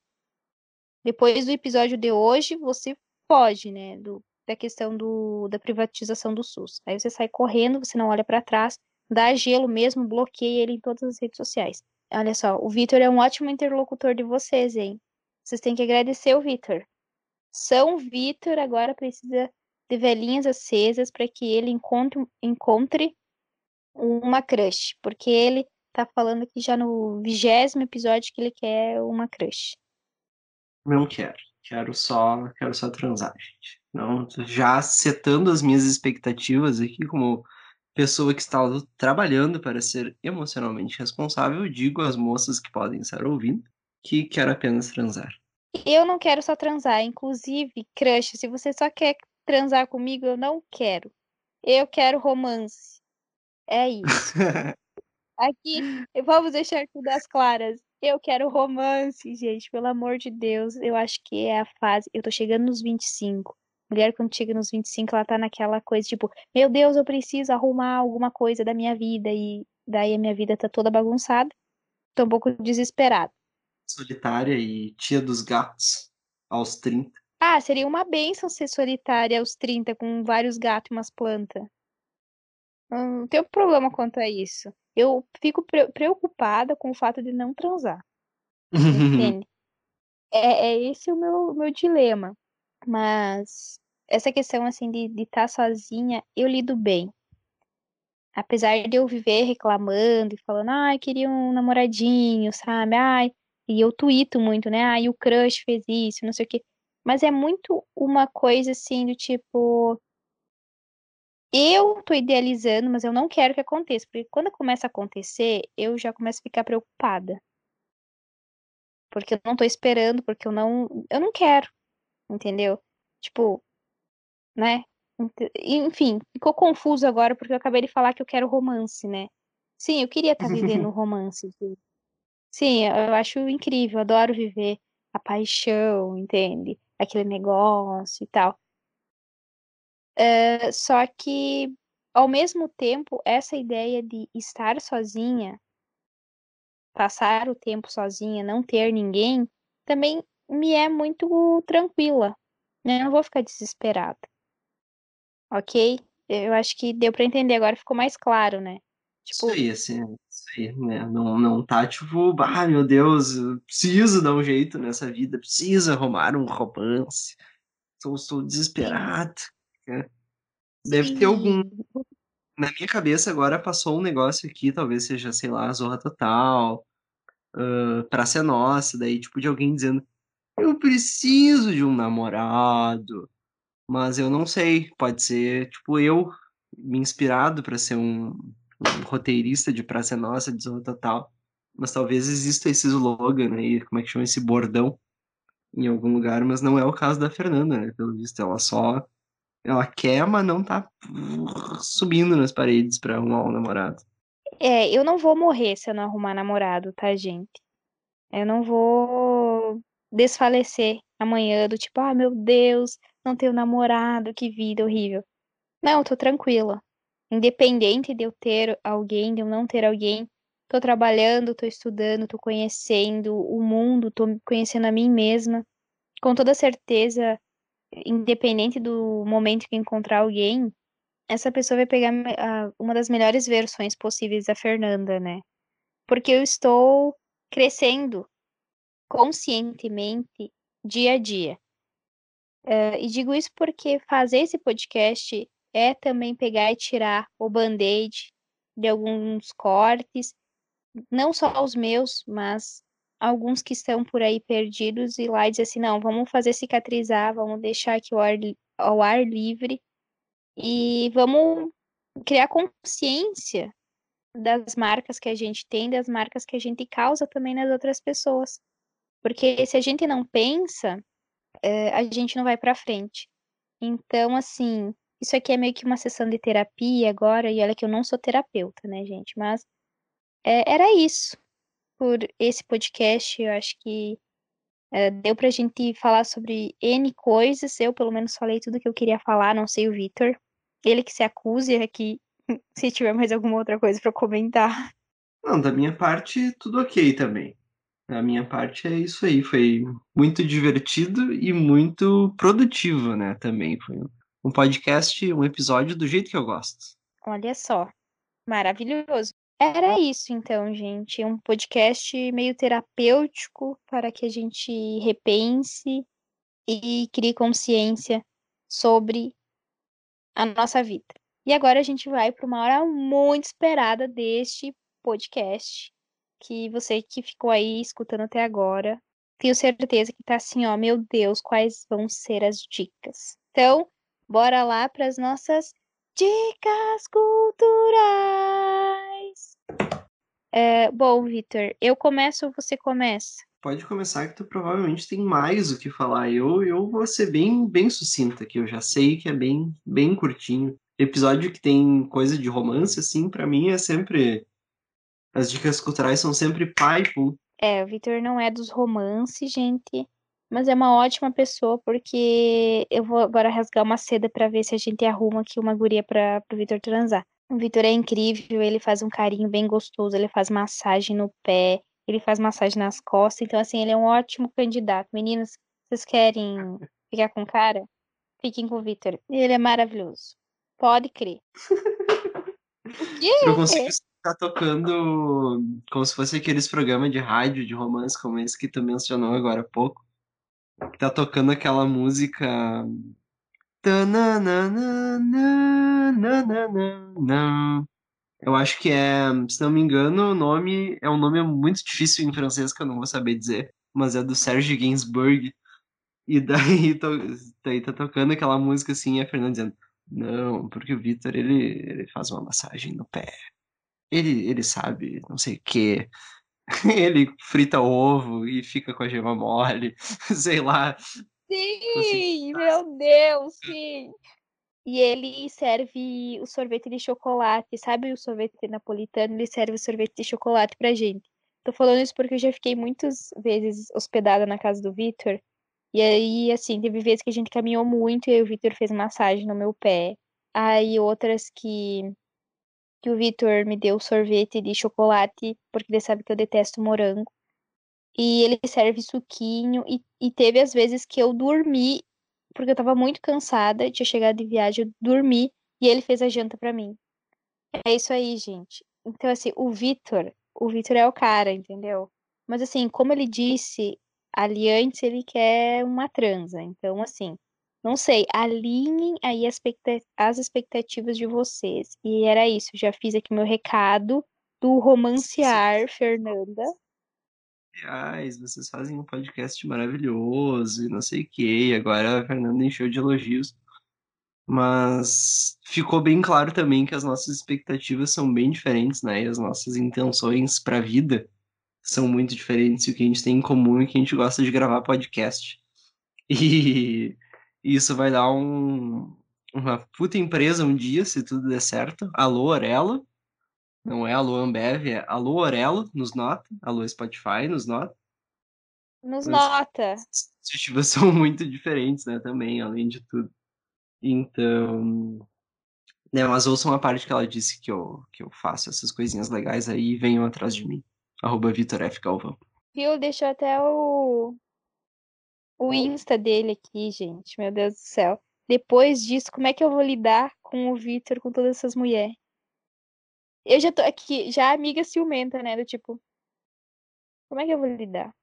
Speaker 1: Depois do episódio de hoje, você foge, né? Do, da questão do, da privatização do SUS. Aí você sai correndo, você não olha para trás, dá gelo mesmo, bloqueia ele em todas as redes sociais. Olha só, o Vitor é um ótimo interlocutor de vocês, hein? Vocês têm que agradecer o Vitor. São Vitor agora precisa de velhinhas acesas para que ele encontre, encontre uma crush, porque ele tá falando aqui já no vigésimo episódio que ele quer uma crush.
Speaker 2: Não quero. Quero só, quero só transar, gente. Não, já setando as minhas expectativas aqui como pessoa que está trabalhando para ser emocionalmente responsável, digo às moças que podem estar ouvindo que quero apenas transar.
Speaker 1: Eu não quero só transar, inclusive, crush, se você só quer transar comigo, eu não quero. Eu quero romance. É isso. Aqui, vamos deixar tudo às claras. Eu quero romance, gente, pelo amor de Deus. Eu acho que é a fase. Eu tô chegando nos 25. Mulher, quando chega nos 25, ela tá naquela coisa tipo: Meu Deus, eu preciso arrumar alguma coisa da minha vida. E daí a minha vida tá toda bagunçada. Tô um pouco desesperada.
Speaker 2: Solitária e tia dos gatos aos 30.
Speaker 1: Ah, seria uma benção ser solitária aos 30 com vários gatos e umas plantas. Não tenho problema quanto a isso. Eu fico pre preocupada com o fato de não transar. [LAUGHS] Entende? é, é esse o meu, meu dilema. Mas essa questão assim de estar tá sozinha, eu lido bem. Apesar de eu viver reclamando e falando, ai, ah, queria um namoradinho, sabe? Ai, e eu tuito muito, né? Ai, o crush fez isso, não sei o quê. Mas é muito uma coisa assim do tipo. Eu tô idealizando, mas eu não quero que aconteça. Porque quando começa a acontecer, eu já começo a ficar preocupada. Porque eu não tô esperando, porque eu não. Eu não quero. Entendeu? Tipo, né? Enfim, ficou confuso agora porque eu acabei de falar que eu quero romance, né? Sim, eu queria estar tá vivendo [LAUGHS] romance. Sim, eu acho incrível, adoro viver a paixão, entende? Aquele negócio e tal. Uh, só que, ao mesmo tempo, essa ideia de estar sozinha, passar o tempo sozinha, não ter ninguém, também me é muito tranquila. Né? Eu não vou ficar desesperada. Ok? Eu acho que deu para entender agora, ficou mais claro, né?
Speaker 2: Tipo... Isso aí, assim, aí, né? Não, não tá tipo, ah, meu Deus, eu preciso dar um jeito nessa vida, preciso arrumar um romance, estou, estou desesperado. Né? Deve ter algum. Na minha cabeça agora passou um negócio aqui, talvez seja, sei lá, Zorra Total, uh, Praça é Nossa, daí tipo de alguém dizendo, eu preciso de um namorado. Mas eu não sei, pode ser, tipo, eu me inspirado para ser um, um, roteirista de Praça Nossa, de Zorro Total. Mas talvez exista esse slogan aí, como é que chama esse bordão em algum lugar, mas não é o caso da Fernanda, né? Pelo visto, ela só ela quer, mas não tá subindo nas paredes para arrumar um namorado.
Speaker 1: É, eu não vou morrer se eu não arrumar namorado, tá, gente? Eu não vou desfalecer amanhã do tipo, ah, meu Deus, não tenho namorado, que vida horrível. Não, tô tranquila. Independente de eu ter alguém, de eu não ter alguém, tô trabalhando, tô estudando, tô conhecendo o mundo, tô conhecendo a mim mesma. Com toda certeza, independente do momento que encontrar alguém, essa pessoa vai pegar uma das melhores versões possíveis da Fernanda, né? Porque eu estou crescendo conscientemente dia a dia. Uh, e digo isso porque fazer esse podcast é também pegar e tirar o band-aid de alguns cortes, não só os meus, mas alguns que estão por aí perdidos e lá dizer assim, não, vamos fazer cicatrizar, vamos deixar aqui ao ar, ao ar livre e vamos criar consciência das marcas que a gente tem, das marcas que a gente causa também nas outras pessoas. Porque se a gente não pensa, é, a gente não vai para frente. Então, assim, isso aqui é meio que uma sessão de terapia agora, e olha que eu não sou terapeuta, né, gente? Mas é, era isso por esse podcast. Eu acho que é, deu pra gente falar sobre N coisas. Eu, pelo menos, falei tudo que eu queria falar, não sei o Vitor. Ele que se acuse aqui, [LAUGHS] se tiver mais alguma outra coisa para comentar.
Speaker 2: Não, da minha parte, tudo ok também. Da minha parte é isso aí. Foi muito divertido e muito produtivo, né? Também. Foi um podcast, um episódio do jeito que eu gosto.
Speaker 1: Olha só. Maravilhoso. Era isso, então, gente. Um podcast meio terapêutico para que a gente repense e crie consciência sobre a nossa vida. E agora a gente vai para uma hora muito esperada deste podcast, que você que ficou aí escutando até agora, tenho certeza que tá assim, ó, meu Deus, quais vão ser as dicas. Então, bora lá para as nossas dicas culturais. É, bom, Vitor, eu começo ou você começa?
Speaker 2: Pode começar que tu provavelmente tem mais o que falar. Eu, eu vou ser bem, bem sucinta aqui. Eu já sei que é bem, bem curtinho. Episódio que tem coisa de romance, assim, para mim é sempre. As dicas culturais são sempre pai, pum.
Speaker 1: É, o Vitor não é dos romances, gente. Mas é uma ótima pessoa, porque eu vou agora rasgar uma seda para ver se a gente arruma aqui uma guria para o Vitor transar. O Vitor é incrível, ele faz um carinho bem gostoso, ele faz massagem no pé, ele faz massagem nas costas, então assim, ele é um ótimo candidato. Meninas, vocês querem ficar com cara? Fiquem com o Vitor. Ele é maravilhoso. Pode crer. [LAUGHS]
Speaker 2: Eu consigo ficar tocando como se fosse aqueles programas de rádio de romance como esse que tu mencionou agora há pouco. Tá tocando aquela música eu acho que é, se não me engano, o nome é um nome muito difícil em francês que eu não vou saber dizer, mas é do Serge Gainsbourg. E daí, [LAUGHS] daí tá tocando aquela música assim, e a Fernanda dizendo: Não, porque o Victor ele, ele faz uma massagem no pé. Ele, ele sabe, não sei o quê. [LAUGHS] Ele frita ovo e fica com a gema mole, [LAUGHS] sei lá.
Speaker 1: Sim, meu Deus, sim. E ele serve o sorvete de chocolate, sabe o sorvete napolitano? Ele serve o sorvete de chocolate pra gente. Tô falando isso porque eu já fiquei muitas vezes hospedada na casa do Vitor. E aí, assim, teve vezes que a gente caminhou muito e aí o Vitor fez massagem no meu pé. Aí outras que, que o Vitor me deu sorvete de chocolate, porque ele sabe que eu detesto morango. E ele serve suquinho. E, e teve as vezes que eu dormi, porque eu tava muito cansada, tinha chegado de viagem, eu dormi e ele fez a janta para mim. É isso aí, gente. Então, assim, o Vitor, o Vitor é o cara, entendeu? Mas assim, como ele disse ali antes, ele quer uma transa. Então, assim, não sei, alinhem aí as expectativas de vocês. E era isso, já fiz aqui meu recado do romancear Fernanda.
Speaker 2: reais, vocês fazem um podcast maravilhoso e não sei o que. Agora a Fernanda encheu de elogios. Mas ficou bem claro também que as nossas expectativas são bem diferentes, né? E as nossas intenções para a vida são muito diferentes. E o que a gente tem em comum é que a gente gosta de gravar podcast. [LAUGHS] E isso vai dar um, uma puta empresa um dia, se tudo der certo. Alô, Orelo. Não é Alô Ambev, é Alô Orelo, nos nota. Alô Spotify, nos nota.
Speaker 1: Nos nota. [LAUGHS]
Speaker 2: As são muito diferentes, né, também, além de tudo. Então... Né, mas ouçam a parte que ela disse que eu, que eu faço essas coisinhas legais aí e venham atrás de mim. Arroba Vitor F. Galvão.
Speaker 1: Viu? Deixou até o... O Insta dele aqui, gente. Meu Deus do céu. Depois disso, como é que eu vou lidar com o Vitor, com todas essas mulheres? Eu já tô aqui, já amiga ciumenta, né? Do tipo, como é que eu vou lidar?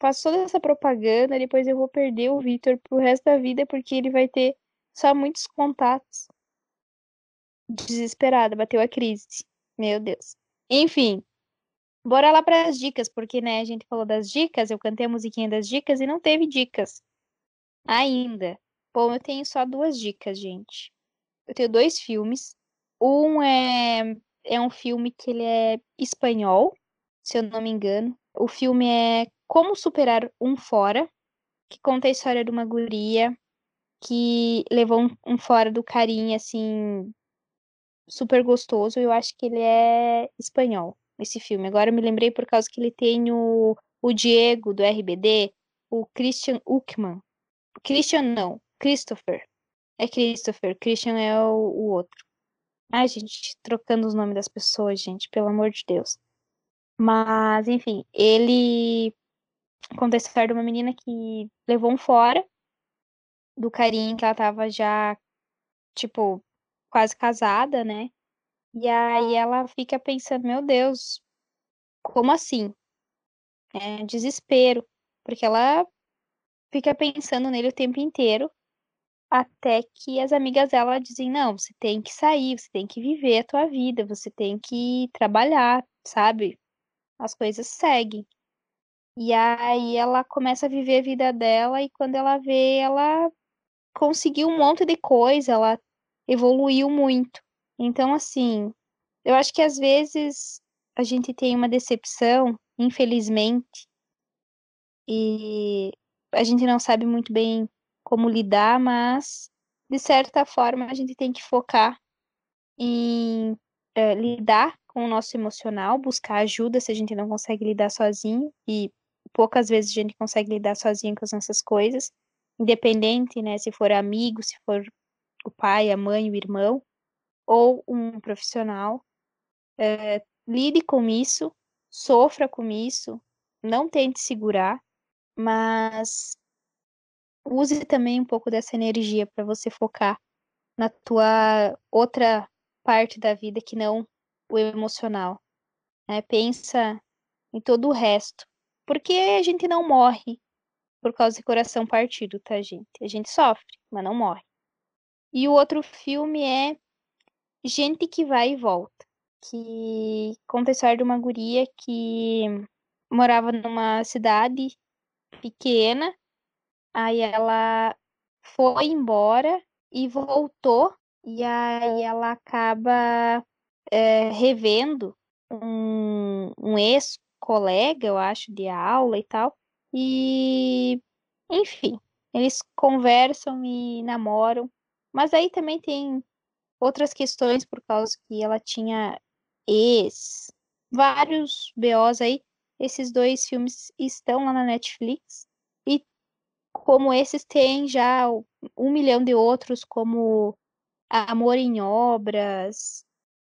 Speaker 1: Faço toda essa propaganda, depois eu vou perder o Vitor pro resto da vida, porque ele vai ter só muitos contatos. Desesperada, bateu a crise. Meu Deus. Enfim, bora lá para as dicas, porque né, a gente falou das dicas, eu cantei a musiquinha das dicas e não teve dicas ainda. Bom, eu tenho só duas dicas, gente. Eu tenho dois filmes. Um é, é um filme que ele é espanhol, se eu não me engano. O filme é Como Superar um Fora, que conta a história de uma guria que levou um, um fora do carinha, assim, super gostoso. Eu acho que ele é espanhol, esse filme. Agora eu me lembrei por causa que ele tem o, o Diego, do RBD, o Christian Uckman. Christian não, Christopher. É Christopher, Christian é o, o outro. Ai, gente, trocando os nomes das pessoas, gente, pelo amor de Deus. Mas, enfim, ele conta a história de uma menina que levou um fora do carinho que ela tava já, tipo, quase casada, né? E aí ela fica pensando, meu Deus, como assim? É desespero, porque ela fica pensando nele o tempo inteiro até que as amigas dela dizem: não, você tem que sair, você tem que viver a tua vida, você tem que trabalhar, sabe? As coisas seguem. E aí ela começa a viver a vida dela e quando ela vê, ela conseguiu um monte de coisa, ela evoluiu muito. Então, assim, eu acho que às vezes a gente tem uma decepção, infelizmente, e a gente não sabe muito bem como lidar, mas de certa forma a gente tem que focar em é, lidar com o nosso emocional, buscar ajuda se a gente não consegue lidar sozinho e poucas vezes a gente consegue lidar sozinho com as nossas coisas, independente, né, se for amigo, se for o pai, a mãe, o irmão ou um profissional, é, lide com isso, sofra com isso, não tente segurar, mas use também um pouco dessa energia para você focar na tua outra parte da vida que não o emocional. Né? Pensa em todo o resto. Porque a gente não morre por causa de coração partido, tá, gente? A gente sofre, mas não morre. E o outro filme é Gente que Vai e Volta, que conta a história de uma guria que morava numa cidade pequena Aí ela foi embora e voltou, e aí ela acaba é, revendo um, um ex-colega, eu acho, de aula e tal. E, enfim, eles conversam e namoram. Mas aí também tem outras questões por causa que ela tinha ex, vários BOs aí. Esses dois filmes estão lá na Netflix como esses tem já um milhão de outros, como Amor em Obras,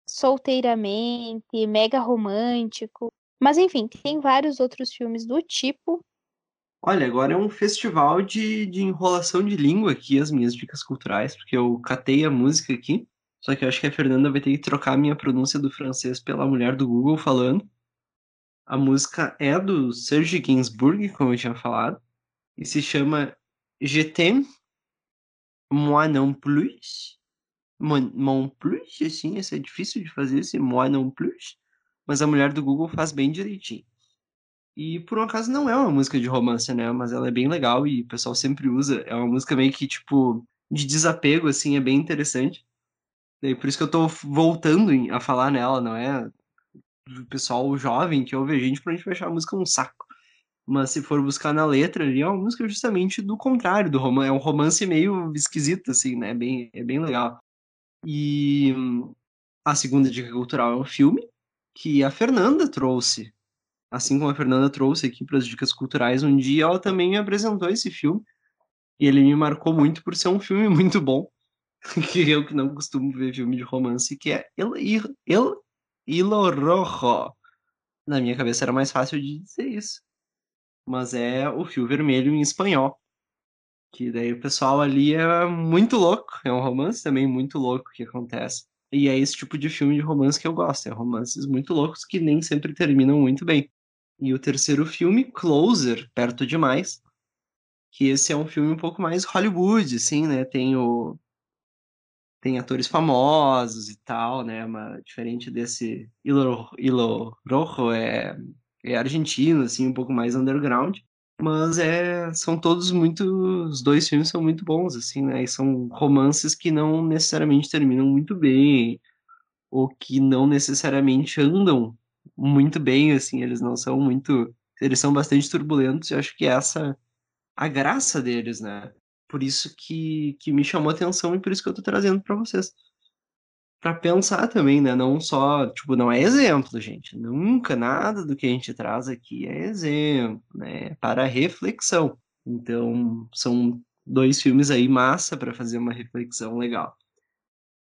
Speaker 1: Solteiramente, Mega Romântico. Mas enfim, tem vários outros filmes do tipo.
Speaker 2: Olha, agora é um festival de, de enrolação de língua aqui, as minhas dicas culturais, porque eu catei a música aqui. Só que eu acho que a Fernanda vai ter que trocar a minha pronúncia do francês pela mulher do Google falando. A música é do Serge Gainsbourg, como eu tinha falado e se chama Je t'aime, moi non plus. Mon, mon plus, assim, esse é difícil de fazer esse moi non plus, mas a mulher do Google faz bem direitinho. E por um acaso não é uma música de romance, né? Mas ela é bem legal e o pessoal sempre usa. É uma música meio que, tipo, de desapego, assim, é bem interessante. E por isso que eu tô voltando a falar nela, não é? O pessoal jovem que ouve a gente, pra gente vai achar a música um saco. Mas se for buscar na letra ali, é uma música justamente do contrário do romance. É um romance meio esquisito, assim, né? Bem, é bem legal. E a segunda dica cultural é um filme que a Fernanda trouxe assim como a Fernanda trouxe aqui para as dicas culturais um dia, ela também me apresentou esse filme. E ele me marcou muito por ser um filme [LAUGHS] muito bom. [LAUGHS] que eu que não costumo ver filme de romance, que é El, El, El Hilo Rojo. Na minha cabeça era mais fácil de dizer isso. Mas é o Fio Vermelho em espanhol. Que daí o pessoal ali é muito louco. É um romance também muito louco que acontece. E é esse tipo de filme de romance que eu gosto. É romances muito loucos que nem sempre terminam muito bem. E o terceiro filme, Closer, Perto Demais, que esse é um filme um pouco mais Hollywood, assim, né? Tem o tem atores famosos e tal, né? Mas diferente desse Ilo, Ilo Rojo é é argentino, assim, um pouco mais underground, mas é são todos muito os dois filmes são muito bons, assim, né? E são romances que não necessariamente terminam muito bem ou que não necessariamente andam muito bem, assim, eles não são muito. Eles são bastante turbulentos, e acho que essa a graça deles, né? Por isso que, que me chamou a atenção e por isso que eu tô trazendo para vocês. Para pensar também, né? Não só, tipo, não é exemplo, gente. Nunca nada do que a gente traz aqui é exemplo, né? Para reflexão. Então, são dois filmes aí massa para fazer uma reflexão legal.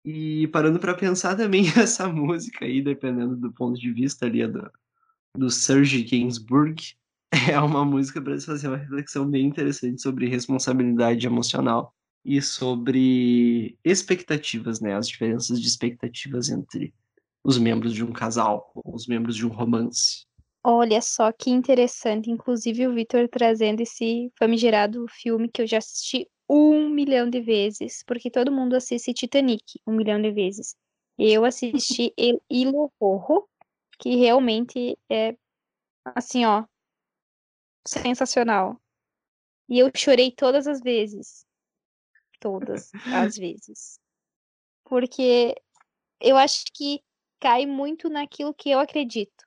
Speaker 2: E parando para pensar também [LAUGHS] essa música aí, dependendo do ponto de vista ali do, do Serge Gainsbourg, [LAUGHS] é uma música para fazer uma reflexão bem interessante sobre responsabilidade emocional e sobre expectativas, né? As diferenças de expectativas entre os membros de um casal, os membros de um romance.
Speaker 1: Olha só que interessante, inclusive o Victor trazendo esse famigerado filme que eu já assisti um milhão de vezes, porque todo mundo assiste Titanic um milhão de vezes. Eu assisti [LAUGHS] El Hilo Rojo, que realmente é, assim, ó, sensacional. E eu chorei todas as vezes. Todas [LAUGHS] as vezes. Porque eu acho que cai muito naquilo que eu acredito.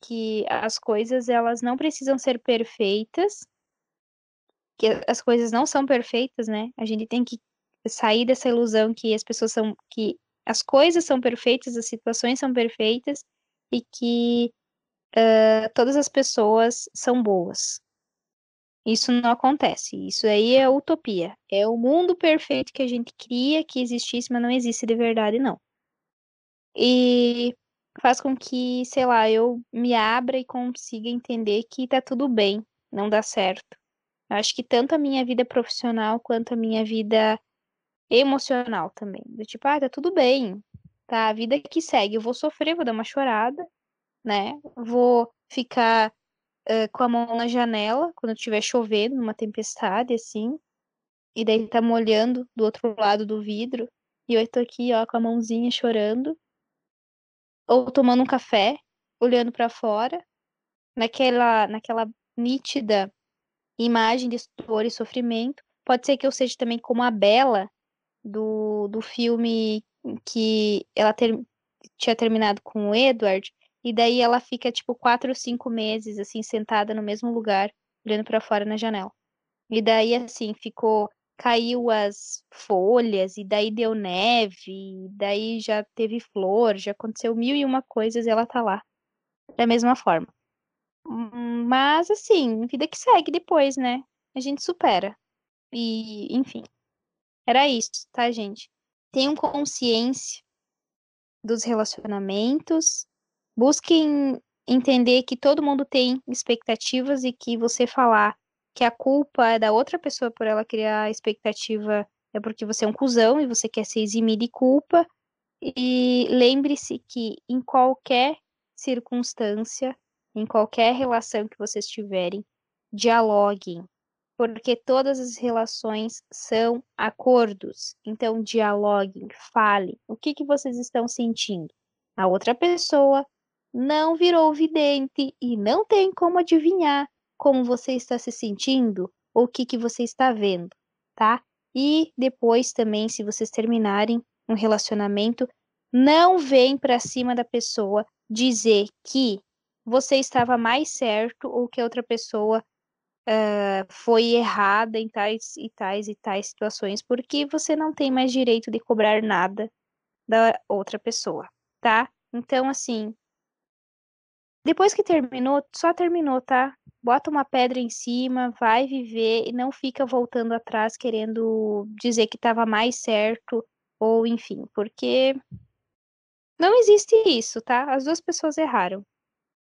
Speaker 1: Que as coisas, elas não precisam ser perfeitas, que as coisas não são perfeitas, né? A gente tem que sair dessa ilusão que as pessoas são que as coisas são perfeitas, as situações são perfeitas e que uh, todas as pessoas são boas. Isso não acontece. Isso aí é utopia. É o mundo perfeito que a gente cria que existisse, mas não existe de verdade, não. E faz com que, sei lá, eu me abra e consiga entender que tá tudo bem, não dá certo. Eu acho que tanto a minha vida profissional quanto a minha vida emocional também. Do tipo, ah, tá tudo bem. Tá, a vida que segue. Eu vou sofrer, vou dar uma chorada, né? Vou ficar uh, com a mão na janela quando estiver chovendo, numa tempestade, assim. E daí tá molhando do outro lado do vidro. E eu tô aqui, ó, com a mãozinha chorando. Ou tomando um café, olhando para fora. Naquela, naquela nítida imagem de dor e sofrimento. Pode ser que eu seja também como a Bela do, do filme que ela ter, tinha terminado com o Edward, e daí ela fica tipo quatro ou cinco meses assim sentada no mesmo lugar, olhando para fora na janela. E daí assim ficou caiu as folhas e daí deu neve, e daí já teve flor, já aconteceu mil e uma coisas e ela tá lá da mesma forma. Mas, assim, vida que segue depois, né? A gente supera. E, enfim. Era isso, tá, gente? Tenham consciência dos relacionamentos. Busquem entender que todo mundo tem expectativas e que você falar que a culpa é da outra pessoa por ela criar expectativa é porque você é um cuzão e você quer se eximir de culpa. E lembre-se que em qualquer circunstância em qualquer relação que vocês tiverem, dialoguem, porque todas as relações são acordos. Então, dialoguem, falem o que, que vocês estão sentindo. A outra pessoa não virou vidente e não tem como adivinhar como você está se sentindo ou o que, que você está vendo, tá? E depois também, se vocês terminarem um relacionamento, não vem para cima da pessoa dizer que você estava mais certo ou que a outra pessoa uh, foi errada em tais e tais e tais situações, porque você não tem mais direito de cobrar nada da outra pessoa, tá? Então, assim, depois que terminou, só terminou, tá? Bota uma pedra em cima, vai viver e não fica voltando atrás querendo dizer que estava mais certo ou enfim, porque não existe isso, tá? As duas pessoas erraram.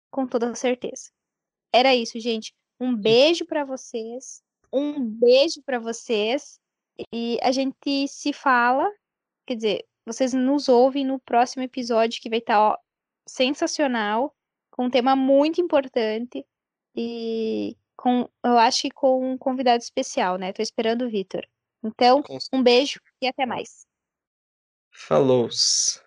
Speaker 1: Com toda certeza. Era isso, gente. Um beijo para vocês. Um beijo para vocês. E a gente se fala. Quer dizer, vocês nos ouvem no próximo episódio que vai estar tá, sensacional, com um tema muito importante e com, eu acho que com um convidado especial, né? Tô esperando o Vitor. Então, um beijo e até mais.
Speaker 2: Falou. -se.